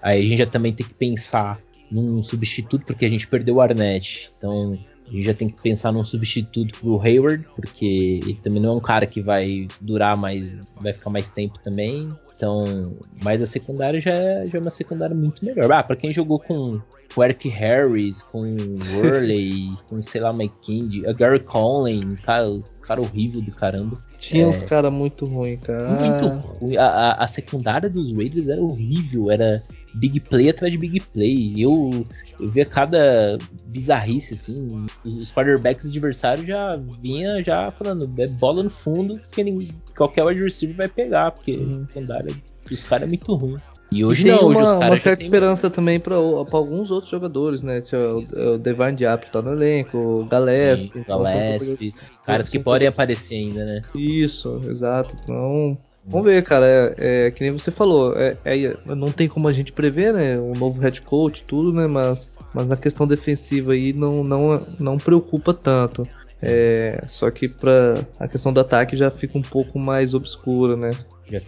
aí a gente já também tem que pensar num substituto, porque a gente perdeu o Arnett. Então a gente já tem que pensar num substituto pro Hayward, porque ele também não é um cara que vai durar mais, vai ficar mais tempo também. Então, mas a secundária já é, já é uma secundária muito melhor. Ah, pra quem jogou com o Eric Harris, com o Worley, com, sei lá, Mike King, a Gary Conley, cara, os caras horrível do caramba. Tinha é, uns caras muito ruim, cara. Muito ruim. A, a, a, secundária dos Raiders era horrível, era big play atrás de big play. Eu, eu via cada bizarrice, assim. Os quarterbacks adversários já vinha já falando, é bola no fundo, que ninguém, qualquer wide receiver vai pegar, porque uhum. secundária dos caras é muito ruim. E hoje e tem não, hoje uma, uma certa esperança tem... também para alguns outros jogadores, né? O, o Devine Diablo tá no elenco, o Gillespie. Gillespie, caras que podem aparecer ainda, né? Isso, exato. Então, Vamos ver, cara. É, é, que nem você falou. É, é, não tem como a gente prever, né? Um novo head coach, tudo, né? Mas, mas na questão defensiva aí não, não, não preocupa tanto. É, só que para a questão do ataque já fica um pouco mais obscura, né?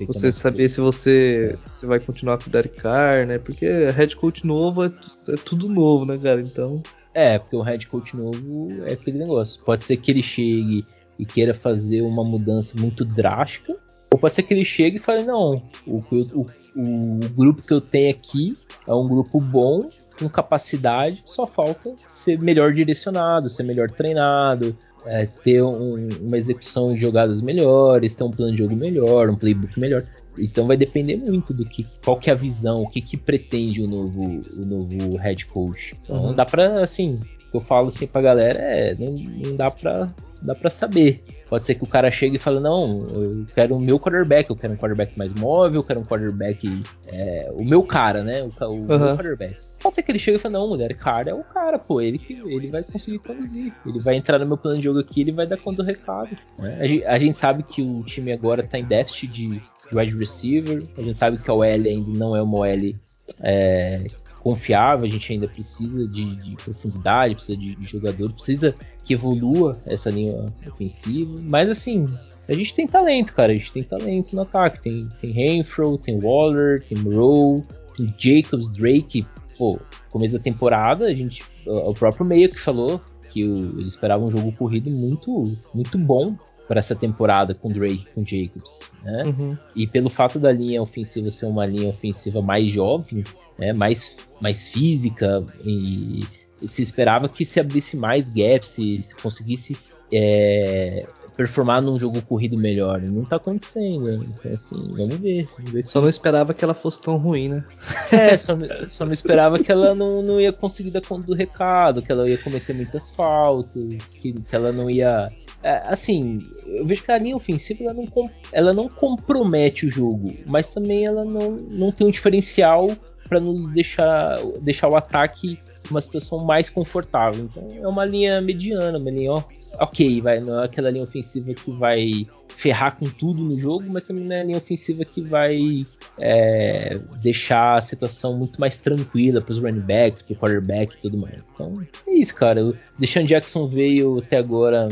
você saber se você se vai continuar com o Derek Carr, né? Porque head coach novo é, é, tudo novo, né, cara? Então. É, porque o head coach novo é aquele negócio. Pode ser que ele chegue e queira fazer uma mudança muito drástica, ou pode ser que ele chegue e fale: não, o, o, o grupo que eu tenho aqui é um grupo bom, com capacidade, só falta ser melhor direcionado, ser melhor treinado, é, ter um, uma execução de jogadas melhores, ter um plano de jogo melhor, um playbook melhor. Então vai depender muito do que, qual que é a visão, o que, que pretende o novo, o novo head coach. Então uhum. dá pra, assim, que eu falo assim pra galera é, não, não dá pra, dá pra saber. Pode ser que o cara chegue e fale, não, eu quero o meu quarterback, eu quero um quarterback mais móvel, eu quero um quarterback. É, o meu cara, né? O, o uhum. meu quarterback. Pode ser que ele chegue e fale, não, mulher, cara é o cara, pô, ele que ele vai conseguir conduzir. Ele vai entrar no meu plano de jogo aqui, ele vai dar conta do recado. Né? A, gente, a, gente, sabe que o time agora tá em déficit de wide receiver, a gente sabe que a OL ainda não é uma OL é, confiável, a gente ainda precisa de, de profundidade, precisa de, de, jogador, precisa que evolua essa linha ofensiva. Mas assim, a gente tem talento, cara. A gente tem talento no ataque. Tem, tem Renfro, tem Waller, tem Moreau, tem Jacobs, Drake. Pô, começo da temporada, a gente. O próprio meio que falou que o, ele esperava um jogo corrido muito, muito bom para essa temporada com Drake com Jacobs, né? Uhum. E pelo fato da linha ofensiva ser uma linha ofensiva mais jovem, né, mais, mais física e se esperava que se abrisse mais gaps, se, se conseguisse é, performar num jogo corrido melhor. Não tá acontecendo. Então, assim, vamos ver. Vamos ver só não esperava que ela fosse tão ruim, né? É, só, só não esperava que ela não, não ia conseguir dar conta do recado, que ela ia cometer muitas faltas, que, que ela não ia é, assim, eu vejo que a linha ofensiva ela não, ela não compromete o jogo, mas também ela não, não tem um diferencial para nos deixar, deixar o ataque uma situação mais confortável. Então é uma linha mediana, uma linha ó, ok, vai, não é aquela linha ofensiva que vai ferrar com tudo no jogo, mas também não é a linha ofensiva que vai é, deixar a situação muito mais tranquila para os running backs, para o quarterback e tudo mais. Então é isso, cara. O Deshaun Jackson veio até agora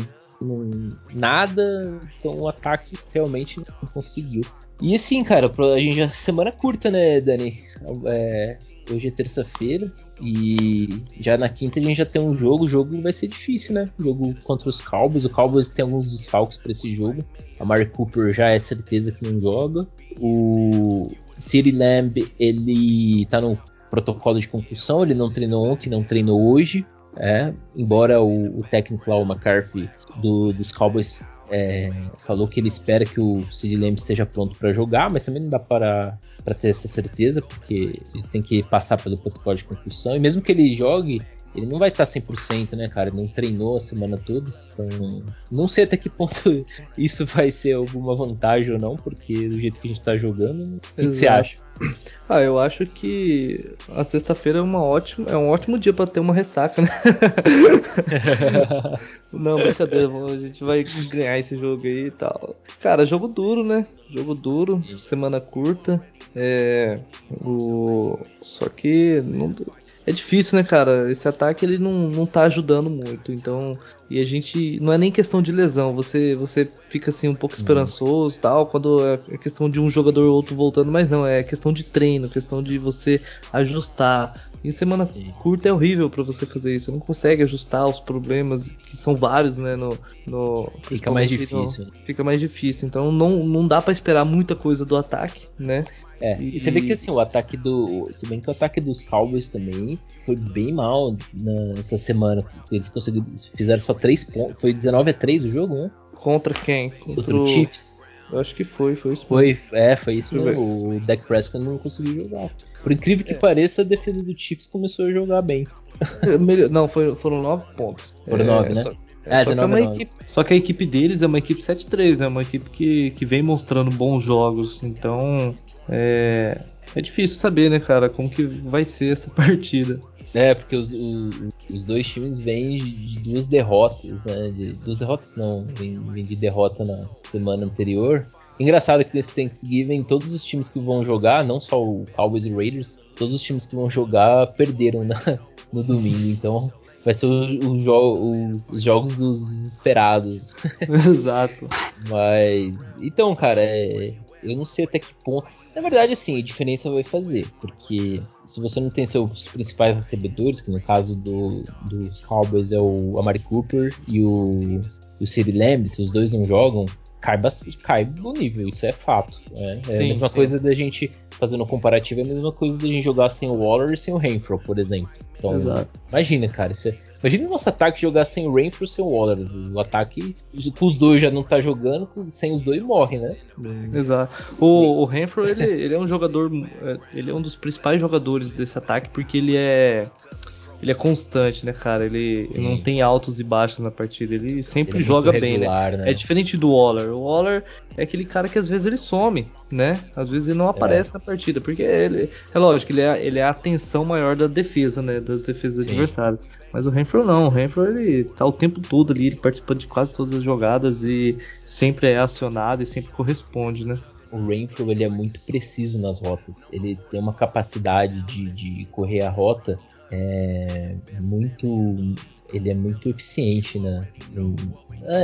nada, então o ataque realmente não conseguiu. E assim, cara, a gente já semana curta, né, Dani? É, hoje é terça-feira e já na quinta a gente já tem um jogo. O jogo vai ser difícil, né? O jogo contra os Cowboys. O Cowboys tem alguns desfalques para esse jogo. A Mark Cooper já é certeza que não joga. O City Lamb, ele tá no protocolo de concussão, ele não treinou ontem, não treinou hoje. É, embora o, o técnico lá, o McCarthy, do, dos Cowboys, é, falou que ele espera que o Sid Lamb esteja pronto para jogar, mas também não dá para, para ter essa certeza, porque ele tem que passar pelo protocolo de concussão, e mesmo que ele jogue, ele não vai estar 100%, né, cara? Ele não treinou a semana toda. Então, não sei até que ponto isso vai ser alguma vantagem ou não, porque do jeito que a gente tá jogando, o que você acha? Ah, eu acho que a sexta-feira é, uma ótima, é um ótimo dia para ter uma ressaca, né? não, brincadeira, a gente vai ganhar esse jogo aí e tal. Cara, jogo duro, né? Jogo duro, semana curta. É. O... Só que não, é difícil, né, cara? Esse ataque ele não, não tá ajudando muito. Então, e a gente não é nem questão de lesão, você você fica assim um pouco esperançoso, tal, quando é, questão de um jogador ou outro voltando, mas não, é questão de treino, questão de você ajustar. Em semana curta é horrível para você fazer isso, você não consegue ajustar os problemas que são vários, né, no, no fica mais difícil. No, fica mais difícil. Então não não dá para esperar muita coisa do ataque, né? É, e, e, você vê que assim, o ataque do. Se bem que o ataque dos Cowboys também foi bem mal nessa semana. Eles conseguiram. Fizeram só 3 pontos. Foi 19 a 3 o jogo, né? Contra quem? Contra, o Chiefs. Eu acho que foi, foi isso. Foi, é, foi isso mesmo. O Dak Prescott não conseguiu jogar. Por incrível que é. pareça, a defesa do Chiefs começou a jogar bem. não, foi, foram 9 pontos. Foram 9, é, né? Só, é, só, que é equipe, só, que a equipe deles é uma equipe 7-3, né? Uma equipe que, que vem mostrando bons jogos. Então, é, é difícil saber, né, cara, como que vai ser essa partida. É, porque os, os, os dois times vêm de duas derrotas, né? De, duas derrotas não, vêm, vêm de derrota na semana anterior. Engraçado que nesse Thanksgiving todos os times que vão jogar, não só o Cowboys e Raiders, todos os times que vão jogar perderam na, no domingo. Então vai ser o, o jo o, os jogos dos desesperados. Exato. Mas. Então, cara, é, eu não sei até que ponto. Na verdade, sim, a diferença vai fazer, porque se você não tem seus principais recebedores, que no caso do, dos Cowboys é o Amari Cooper e o, o City Lamb, se os dois não jogam, cai, bastante, cai do nível, isso é fato. Né? É sim, a mesma sim. coisa da gente, fazendo um comparativo, é a mesma coisa da gente jogar sem o Waller e sem o Renfro, por exemplo. Então, Exato. imagina, cara, é, Imagina o nosso ataque jogar sem o Rain pro seu Waller. O ataque, com os dois já não tá jogando, sem os dois morre, né? Exato. O, o Renfro, ele, ele é um jogador. É, ele é um dos principais jogadores desse ataque, porque ele é ele é constante, né, cara? Ele Sim. não tem altos e baixos na partida. Ele sempre ele é joga regular, bem, né? né? É diferente do Waller. O Waller é aquele cara que às vezes ele some, né? Às vezes ele não aparece é. na partida, porque ele é lógico, ele é, ele é a atenção maior da defesa, né? Das defesas Sim. adversárias. Mas o Renfro não. O Renfro ele tá o tempo todo ali, ele participa de quase todas as jogadas e sempre é acionado e sempre corresponde, né? o Renfro ele é muito preciso nas rotas. Ele tem uma capacidade de, de correr a rota é muito ele é muito eficiente na,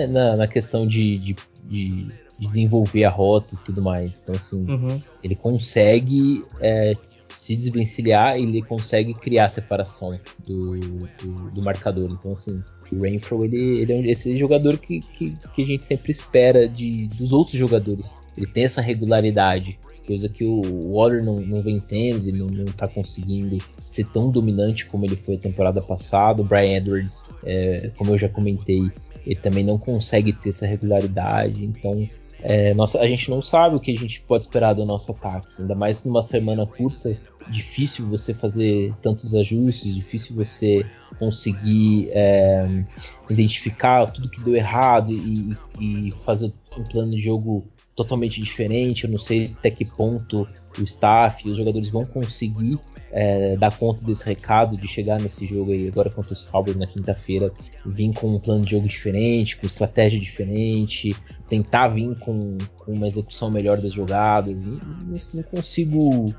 na, na questão de, de, de, desenvolver a rota e tudo mais. Então, assim, uhum. ele consegue é, se desvencilhar e ele consegue criar a separação do, do, do, marcador. Então, assim, o Rainfall ele, ele é esse jogador que, que, que, a gente sempre espera de, dos outros jogadores. Ele tem essa regularidade coisa que o Waller não, não vem tendo, ele não, não tá conseguindo ser tão dominante como ele foi a temporada passada. O Brian Edwards, é, como eu já comentei, ele também não consegue ter essa regularidade. Então, é, nossa, a gente não sabe o que a gente pode esperar do nosso ataque, ainda mais numa semana curta. Difícil você fazer tantos ajustes, difícil você conseguir é, identificar tudo que deu errado e, e fazer um plano de jogo totalmente diferente. Eu não sei até que ponto o staff e os jogadores vão conseguir é, dar conta desse recado de chegar nesse jogo aí agora contra os Cowboys na quinta-feira, vir com um plano de jogo diferente, com estratégia diferente, tentar vir com, com uma execução melhor das jogadas. Não, não consigo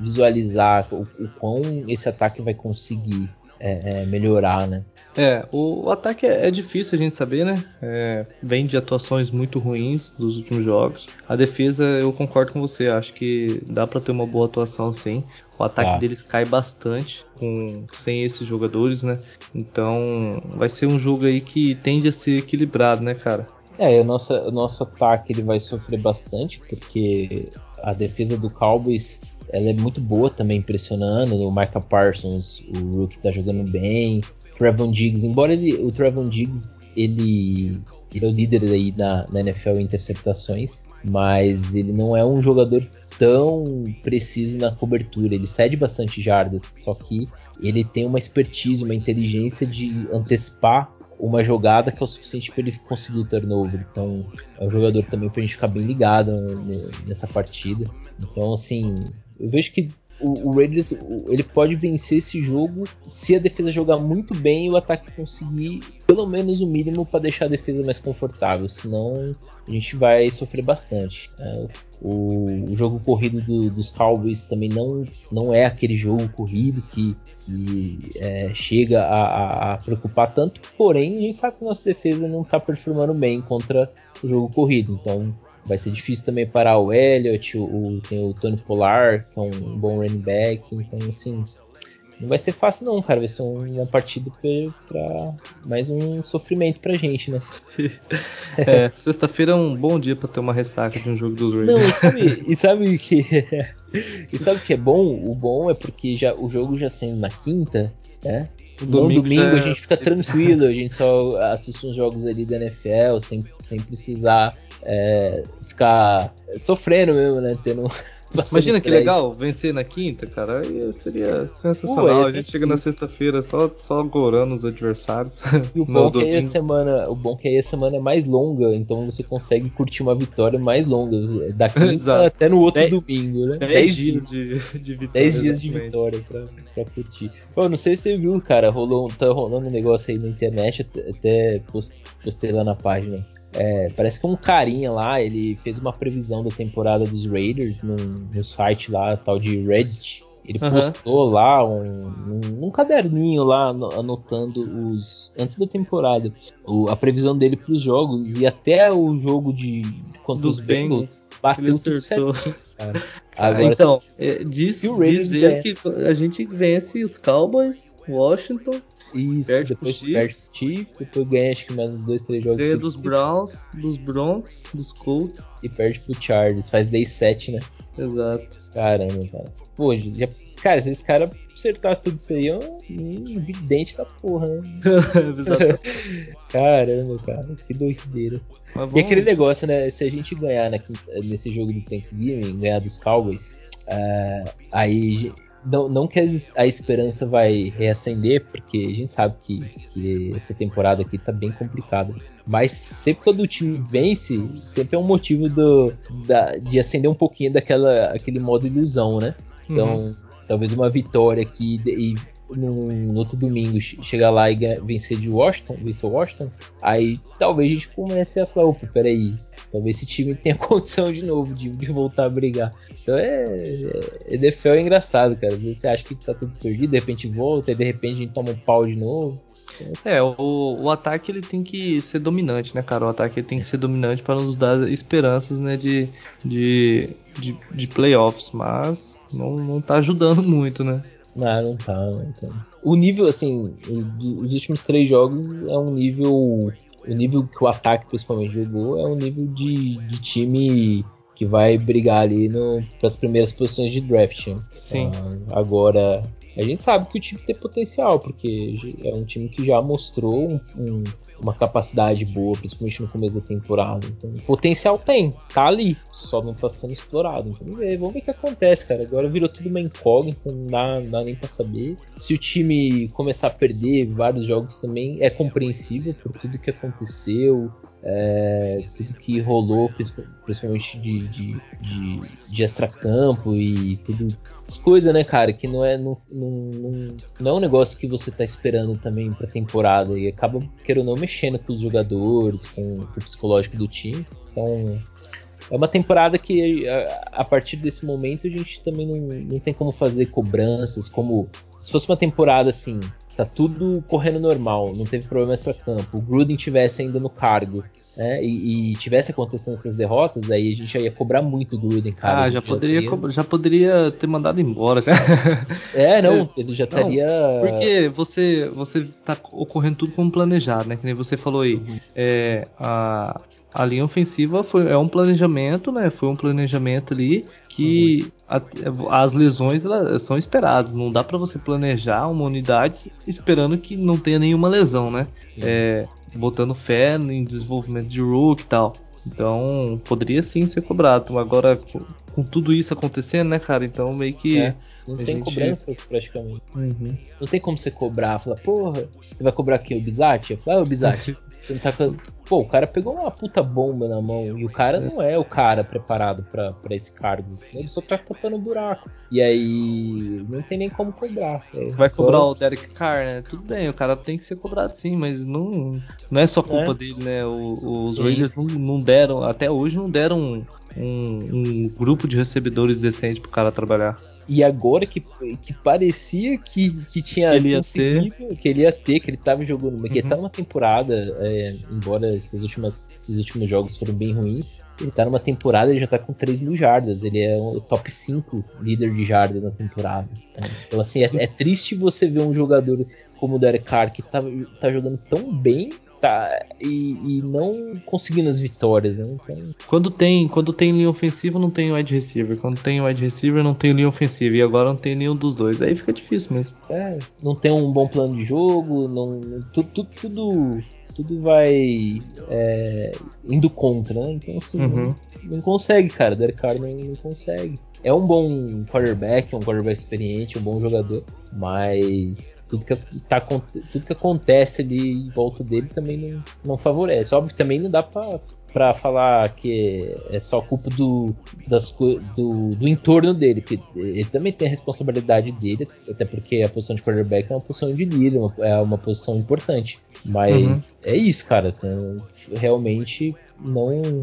visualizar o, o quão esse ataque vai conseguir é, é, melhorar, né? É, o, o ataque é, é, difícil a gente saber, né? É, vem de atuações muito ruins dos últimos jogos. A defesa, eu concordo com você, acho que dá para ter uma boa atuação sim. O ataque ah. deles cai bastante com sem esses jogadores, né? Então vai ser um jogo aí que tende a ser equilibrado, né, cara? É, o nosso, o nosso ataque ele vai sofrer bastante, porque a defesa do Cowboys ela é muito boa também, impressionando. O Micah Parsons, o Rook tá jogando bem. Trevon Diggs, embora ele, o Trevon Diggs ele, ele é o líder aí na, na NFL em interceptações, mas ele não é um jogador tão preciso na cobertura. Ele cede bastante jardas, só que ele tem uma expertise, uma inteligência de antecipar uma jogada que é o suficiente para ele conseguir o turnover. Então é um jogador também para a gente ficar bem ligado nessa partida. Então assim, eu vejo que o, o, Raiders ele pode vencer esse jogo se a defesa jogar muito bem e o ataque conseguir pelo menos o mínimo para deixar a defesa mais confortável. Senão a gente vai sofrer bastante. É, o, o, jogo corrido do, dos Cowboys também não, não é aquele jogo corrido que, que é, chega a, a, preocupar tanto. Porém, a gente sabe que a nossa defesa não está performando bem contra o jogo corrido. Então Vai ser difícil também parar o Elliott, o, o, tem o Tony Polar, que é um bom running back. Então, assim, não vai ser fácil não, cara. Vai ser uma partida pra, mais um sofrimento pra gente, né? é, sexta-feira é um bom dia pra ter uma ressaca de um jogo dos Raiders. Não, e sabe, e sabe que. e sabe o que é bom? O bom é porque já, o jogo já sendo na quinta, né? No domingo, domingo é... a gente fica tranquilo, a gente só assiste uns jogos ali da NFL sem, sem precisar é, ficar sofrendo mesmo, né? Tendo. Imagina que legal vencer na quinta, cara. Aí seria sensacional. Pô, a gente chega na sexta-feira só, só gorando os adversários. E o bom, que aí a semana, o bom que aí a semana é mais longa, então você consegue curtir uma vitória mais longa. Da quinta até no outro dez, domingo, né? 10 dias de, de vitória. 10 dias de vitória pra, pra curtir. Pô, não sei se você viu, cara, rolou, tá rolando um negócio aí na internet, até, até postei lá na página é, parece que um carinha lá, ele fez uma previsão da temporada dos Raiders no, no site lá, tal de Reddit. Ele uhum. postou lá um, um, um, caderninho lá anotando os antes da temporada o, a previsão dele para os jogos e até o jogo de contra Dos os Bengals, bateu tudo certinho, cara. Agora, então, é, diz, dizer que a gente vence os Cowboys, Washington isso, perde depois perde Chiefs, depois ganha acho que mais uns dois, três jogos. Ganha dos Browns, dos Broncos, dos Colts. E perde pro Chargers, faz 10-7, né? Exato. Caramba, cara. Pô, já, cara, se esse cara acertar tudo isso aí, é um, vidente da porra, né? Caramba, cara, que doideira. E aquele negócio, né? Se a gente ganhar na, nesse jogo do Thanksgiving, ganhar dos Cowboys, uh, aí não, não que a esperança vai reacender, porque a gente sabe que, que essa temporada aqui tá bem complicada. Mas sempre quando o time vence, sempre é um motivo do, da, de acender um pouquinho daquela aquele modo ilusão, né? Então, uhum. talvez uma vitória aqui e no, no, outro domingo chegar lá e vencer de Washington, vencer Washington, aí talvez a gente comece a falar, opa, peraí, Talvez esse time tenha condição de novo de, de voltar a brigar. Então é, é. NFL é engraçado, cara. Você acha que tá tudo perdido, de repente volta, e de repente a gente toma um pau de novo. É, o, o ataque ele tem que ser dominante, né, cara? O ataque tem que ser dominante para nos dar esperanças, né, de, de, de, de playoffs, mas não, não tá ajudando muito, né? Não, não tá, não tá. O nível, assim, os últimos três jogos é um nível o nível que o ataque principalmente jogou é um nível de, de time que vai brigar ali para as primeiras posições de draft. Né? Sim. Ah, agora, a gente sabe que o time tem potencial, porque é um time que já mostrou um, um, uma capacidade boa, principalmente no começo da temporada. Então, potencial tem, tá ali, só não tá sendo explorado. Então, vamos ver, vamos ver o que acontece, cara. Agora virou tudo uma incógnita, não dá, não dá nem pra saber. Se o time começar a perder vários jogos também, é compreensível por tudo que aconteceu é, tudo que rolou, principalmente de, de, de, de extracampo e tudo. As coisas, né, cara, que não é, não, não, não, é um negócio que você tá esperando também pra temporada e acaba, querendo ou não, mexendo com os jogadores, com, com o psicológico do time. Então, é uma temporada que a, a, partir desse momento a gente também não, não tem como fazer cobranças, como se fosse uma temporada assim, tá tudo correndo normal, não teve problema extra-campo, o Gruden tivesse ainda no cargo né, e, e, tivesse acontecendo essas derrotas, aí a gente já ia cobrar muito do Gruden, cara. Ah, já poderia, já, já poderia ter mandado embora. Já. É, não, ele já estaria. Porque você, você tá ocorrendo tudo como planejado, né? Que nem você falou aí. Uhum. É, a, a linha ofensiva foi, é um planejamento, né? Foi um planejamento ali que a, as lesões elas são esperadas. Não dá para você planejar uma unidade esperando que não tenha nenhuma lesão, né? É, botando fé em desenvolvimento de Rook e tal. Então poderia sim ser cobrado. Agora com, com tudo isso acontecendo, né, cara? Então meio que é. Não tem gente... cobrança praticamente. Uhum. Não tem como você cobrar, falar, porra, você vai cobrar aqui o Bizat? Eu falo, ah, o Bizat, você não tá com... Pô, o cara pegou uma puta bomba na mão e o cara não é o cara preparado para esse cargo. Ele só tá tapando um buraco. E aí não tem nem como cobrar. É, vai só... cobrar o Derek Carr, né? Tudo bem, o cara tem que ser cobrado sim, mas não, não é só culpa é. dele, né? O, os Raiders não, não, deram, até hoje não deram um, um, um grupo de recebedores decente pro cara trabalhar. E agora que, que parecia que, que tinha ele conseguido, ter. que ele ia ter, que ele tava jogando, uhum. que ele tá numa temporada, é, embora esses, últimas, esses últimos jogos foram bem ruins, ele tá numa temporada, ele já tá com 3 mil jardas, ele é o top 5 líder de jardas na temporada. Então, assim, é, é triste você ver um jogador como o Derek Carr, que tá, tá jogando tão bem, tá e, e, não conseguindo as vitórias. Né? Então... Quando tem quando tem linha ofensiva não tem wide receiver, quando tem wide receiver não tem linha ofensiva e agora não tem nenhum dos dois, aí fica difícil mesmo. É, não tem um bom plano de jogo, não tudo tudo, tudo, tudo vai é, indo contra, né? Então assim uhum. não, não, consegue, cara. Derek Carr não, não consegue é um bom quarterback, um quarterback experiente, um bom jogador, mas tudo que, tá, tudo que acontece ali em volta dele também não, não favorece. Óbvio que também não dá pra, pra falar que é só culpa do, das, do, do entorno dele, ele também tem a responsabilidade dele, até porque a posição de quarterback é uma posição de líder, uma, é uma posição importante. Mas uhum. é isso, cara. Então, realmente não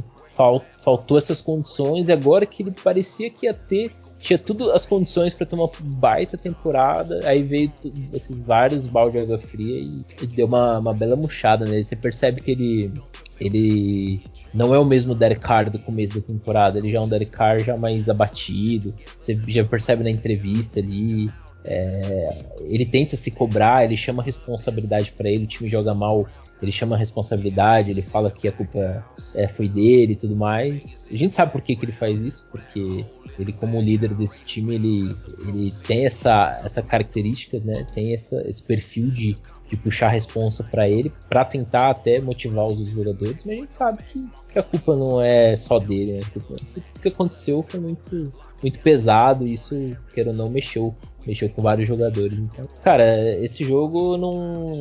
faltou essas condições e agora que ele parecia que ia ter tinha tudo as condições para ter uma baita temporada, aí veio esses vários balde de água fria e, e deu uma, uma bela murchada nele. Você percebe que ele ele não é o mesmo Derek Carr do começo da temporada, ele já é um Derek Carr já mais abatido. Você já percebe na entrevista ali. É, ele tenta se cobrar, ele chama responsabilidade para ele, o time joga mal, ele chama responsabilidade, ele fala que a culpa é, foi dele e tudo mais. A gente sabe por que, que ele faz isso, porque ele como líder desse time, ele, ele tem essa, essa característica, né? Tem essa, esse perfil de, de puxar a responsa para ele, para tentar até motivar os jogadores, mas a gente sabe que, que a culpa não é só dele, né? Tudo que aconteceu foi muito, muito pesado, isso, queira ou não, mexeu mexeu com vários jogadores. Então, cara, esse jogo não,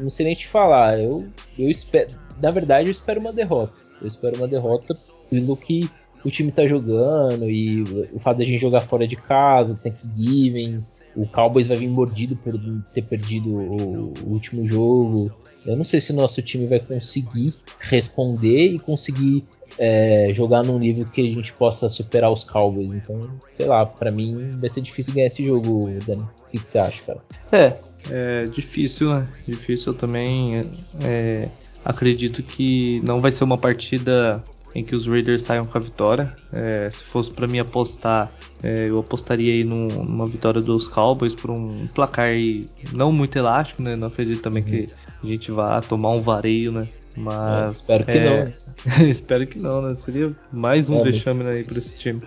não sei nem te falar. Eu, eu espero, na verdade, eu espero uma derrota. Eu espero uma derrota pelo que o time tá jogando e o fato da gente jogar fora de casa, Thanksgiving, o Cowboys vai vir mordido por ter perdido o, o último jogo. Eu não sei se o nosso time vai conseguir responder e conseguir é, jogar num nível que a gente possa superar os Cowboys. Então, sei lá, para mim vai ser difícil ganhar esse jogo, Dani. O que, que você acha, cara? É, é difícil, né? Difícil eu também. É, acredito que não vai ser uma partida em que os Raiders saiam com a vitória. É, se fosse para mim apostar, é, eu apostaria aí numa vitória dos Cowboys por um placar aí não muito elástico, né? Não acredito também uhum. que a gente vá tomar um vareio, né? Mas. É, espero que não. Né? espero que não, né? Seria mais um é, vexame aí pra esse time.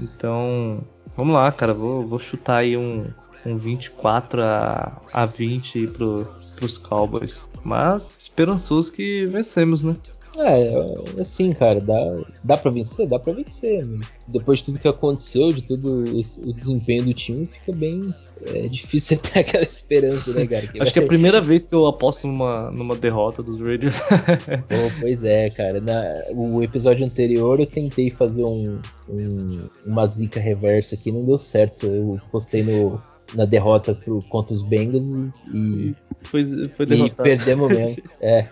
Então, vamos lá, cara. Vou, vou chutar aí um, um 24 a, a 20 aí pro, pros Cowboys. Mas esperançoso que vencemos, né? É, assim, cara, dá, dá pra vencer? Dá pra vencer, mas depois de tudo que aconteceu, de todo esse, o desempenho do time, fica bem é, difícil ter aquela esperança, né, cara? Que Acho vai... que é a primeira vez que eu aposto numa, numa derrota dos Raiders. Pô, pois é, cara. Na, o episódio anterior eu tentei fazer um, um, uma zica reversa aqui, não deu certo. Eu postei no, na derrota pro, contra os Bengals e, foi, foi e perdemos mesmo. É.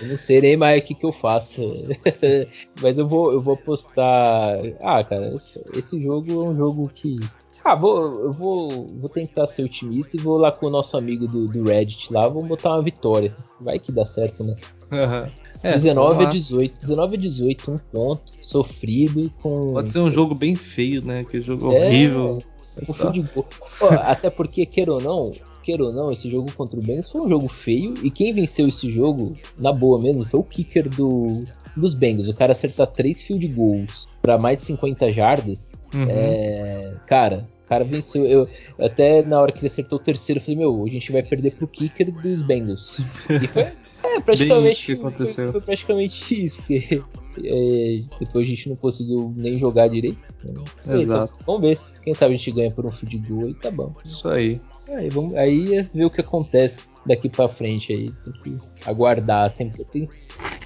Eu não sei nem mais o que, que eu faço. Mas eu vou, eu vou postar. Ah, cara, esse jogo é um jogo que. Ah, vou, eu vou, vou tentar ser otimista e vou lá com o nosso amigo do, do Reddit lá, vamos botar uma vitória. Vai que dá certo, né? Uhum. É, 19 a 18. 19 a 18, um ponto, sofrido com. Pode ser um jogo bem feio, né? Que jogo é, horrível. Pô, até porque, queira ou não, queira ou não, esse jogo contra o Bengals foi um jogo feio. E quem venceu esse jogo, na boa mesmo, foi o kicker do, dos Bengals. O cara acertar três field goals para mais de 50 jardas. Uhum. É, cara, o cara venceu. Eu, até na hora que ele acertou o terceiro, eu falei: Meu, a gente vai perder pro kicker dos Bengals. E foi. É, praticamente. Isso foi, foi, praticamente isso, porque é, depois a gente não conseguiu nem jogar direito. Sei, Exato. Então, vamos ver. Quem sabe a gente ganha por um field goal e tá bom. Isso aí. Aí, vamos, aí é ver o que acontece daqui para frente aí. Tem que aguardar. Tem, tem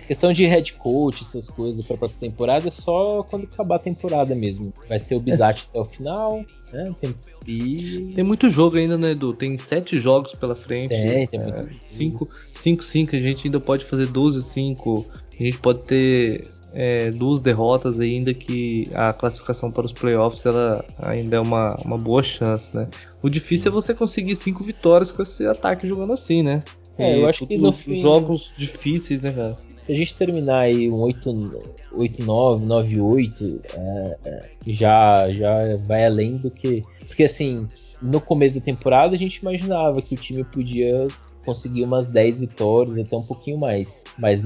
questão de head coach, essas coisas pra próxima temporada é só quando acabar a temporada mesmo. Vai ser o Bizat até o final, né? Tem, e... tem muito jogo ainda, né, Edu? Tem sete jogos pela frente. Tem, tem é, muito. 5, 5, 5, a gente ainda pode fazer 12, 5. A gente pode ter é, duas derrotas ainda que a classificação para os playoffs ela ainda é uma, uma boa chance, né? O difícil é você conseguir cinco vitórias com esse ataque jogando assim, né? É, eu acho que no fim... jogos difíceis, né, cara? Se a gente terminar aí um 8-9, 9-8, é, é, já, já vai além do que. Porque assim, no começo da temporada a gente imaginava que o time podia conseguir umas 10 vitórias, até um pouquinho mais. Mas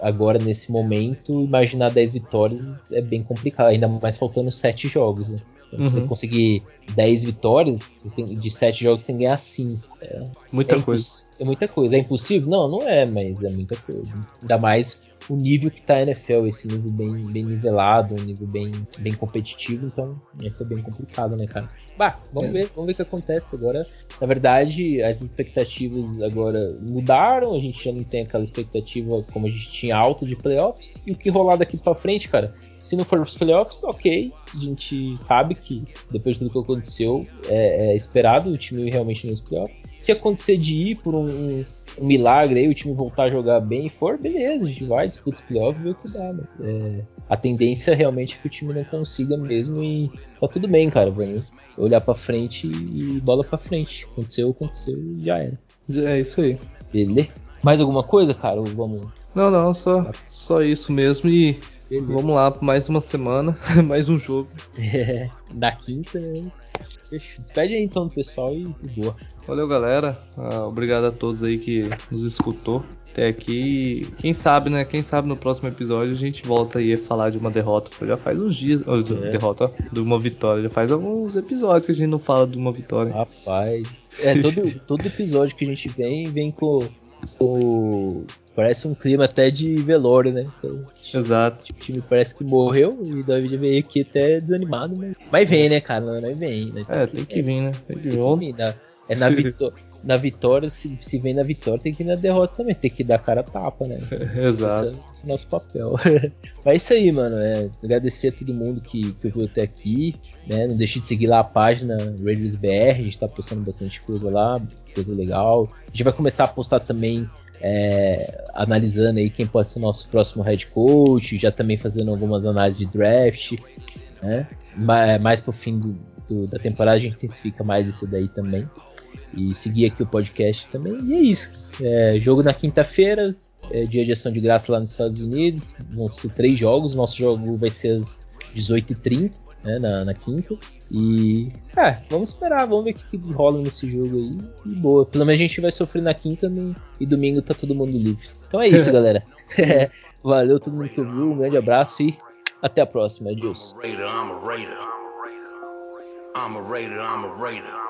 agora nesse momento, imaginar 10 vitórias é bem complicado, ainda mais faltando 7 jogos, né? Uhum. Você conseguir 10 vitórias, de 7 jogos tem que ganhar 5. É, muita é coisa. É muita coisa. É impossível? Não, não é, mas é muita coisa. Ainda mais o nível que tá a NFL, esse nível bem, bem nivelado, um nível bem, bem competitivo, então isso é bem complicado, né, cara? Bah, vamos é. ver, vamos ver o que acontece agora. Na verdade, as expectativas agora mudaram, a gente já não tem aquela expectativa como a gente tinha alta de playoffs, e o que rolar daqui para frente, cara, se não for os playoffs, ok. A gente sabe que depois de tudo que aconteceu, é, é esperado o time realmente nos playoffs. Se acontecer de ir por um, um, um, milagre aí, o time voltar a jogar bem e for, beleza, a gente vai, disputa os playoffs e vê o que dá. Mas, é, a tendência realmente é que o time não consiga mesmo e tá tudo bem, cara. Vamos olhar pra frente e bola pra frente. Aconteceu, aconteceu e já era. É isso aí. Beleza? Mais alguma coisa, cara? Ou vamos. Não, não, só, só isso mesmo e Beleza. Vamos lá, mais uma semana, mais um jogo. É, da quinta. Né? Despede aí então do pessoal e boa. Valeu, galera. Ah, obrigado a todos aí que nos escutou até aqui. Quem sabe, né? Quem sabe no próximo episódio a gente volta aí a falar de uma derrota. Já faz uns dias. É. Derrota, ó, de uma vitória. Já faz alguns episódios que a gente não fala de uma vitória. Rapaz. É, todo, todo episódio que a gente vem, vem com, com Parece um clima até de velório, né? Então, Exato. O time parece que morreu e o David veio aqui até desanimado, mas, mas vem, né, cara? Não, vem, né? É, tem que vir, né? Tem que vir. Tem que vir É na, vitó na vitória, se, se vem na vitória, tem que ir na derrota também. Tem que dar cara a tapa, né? Exato. Esse é o nosso papel. mas é isso aí, mano. É, agradecer a todo mundo que, que ouviu até aqui. Né? Não deixe de seguir lá a página Radios BR. A gente tá postando bastante coisa lá, coisa legal. A gente vai começar a postar também é, analisando aí quem pode ser o nosso próximo head coach, já também fazendo algumas análises de draft, né? Mais pro fim do, do, da temporada a gente intensifica mais isso daí também. E seguir aqui o podcast também. E é isso. É, jogo na quinta-feira, é dia de ação de graça lá nos Estados Unidos. Vão ser três jogos. Nosso jogo vai ser às 18h30, né, na, na quinta. E. É, vamos esperar, vamos ver o que, que rola nesse jogo aí. E boa. Pelo menos a gente vai sofrer na quinta no, e domingo tá todo mundo livre. Então é isso, galera. Valeu todo mundo que ouviu. Um grande abraço e até a próxima. Adiós. I'm a Raider. I'm a Raider.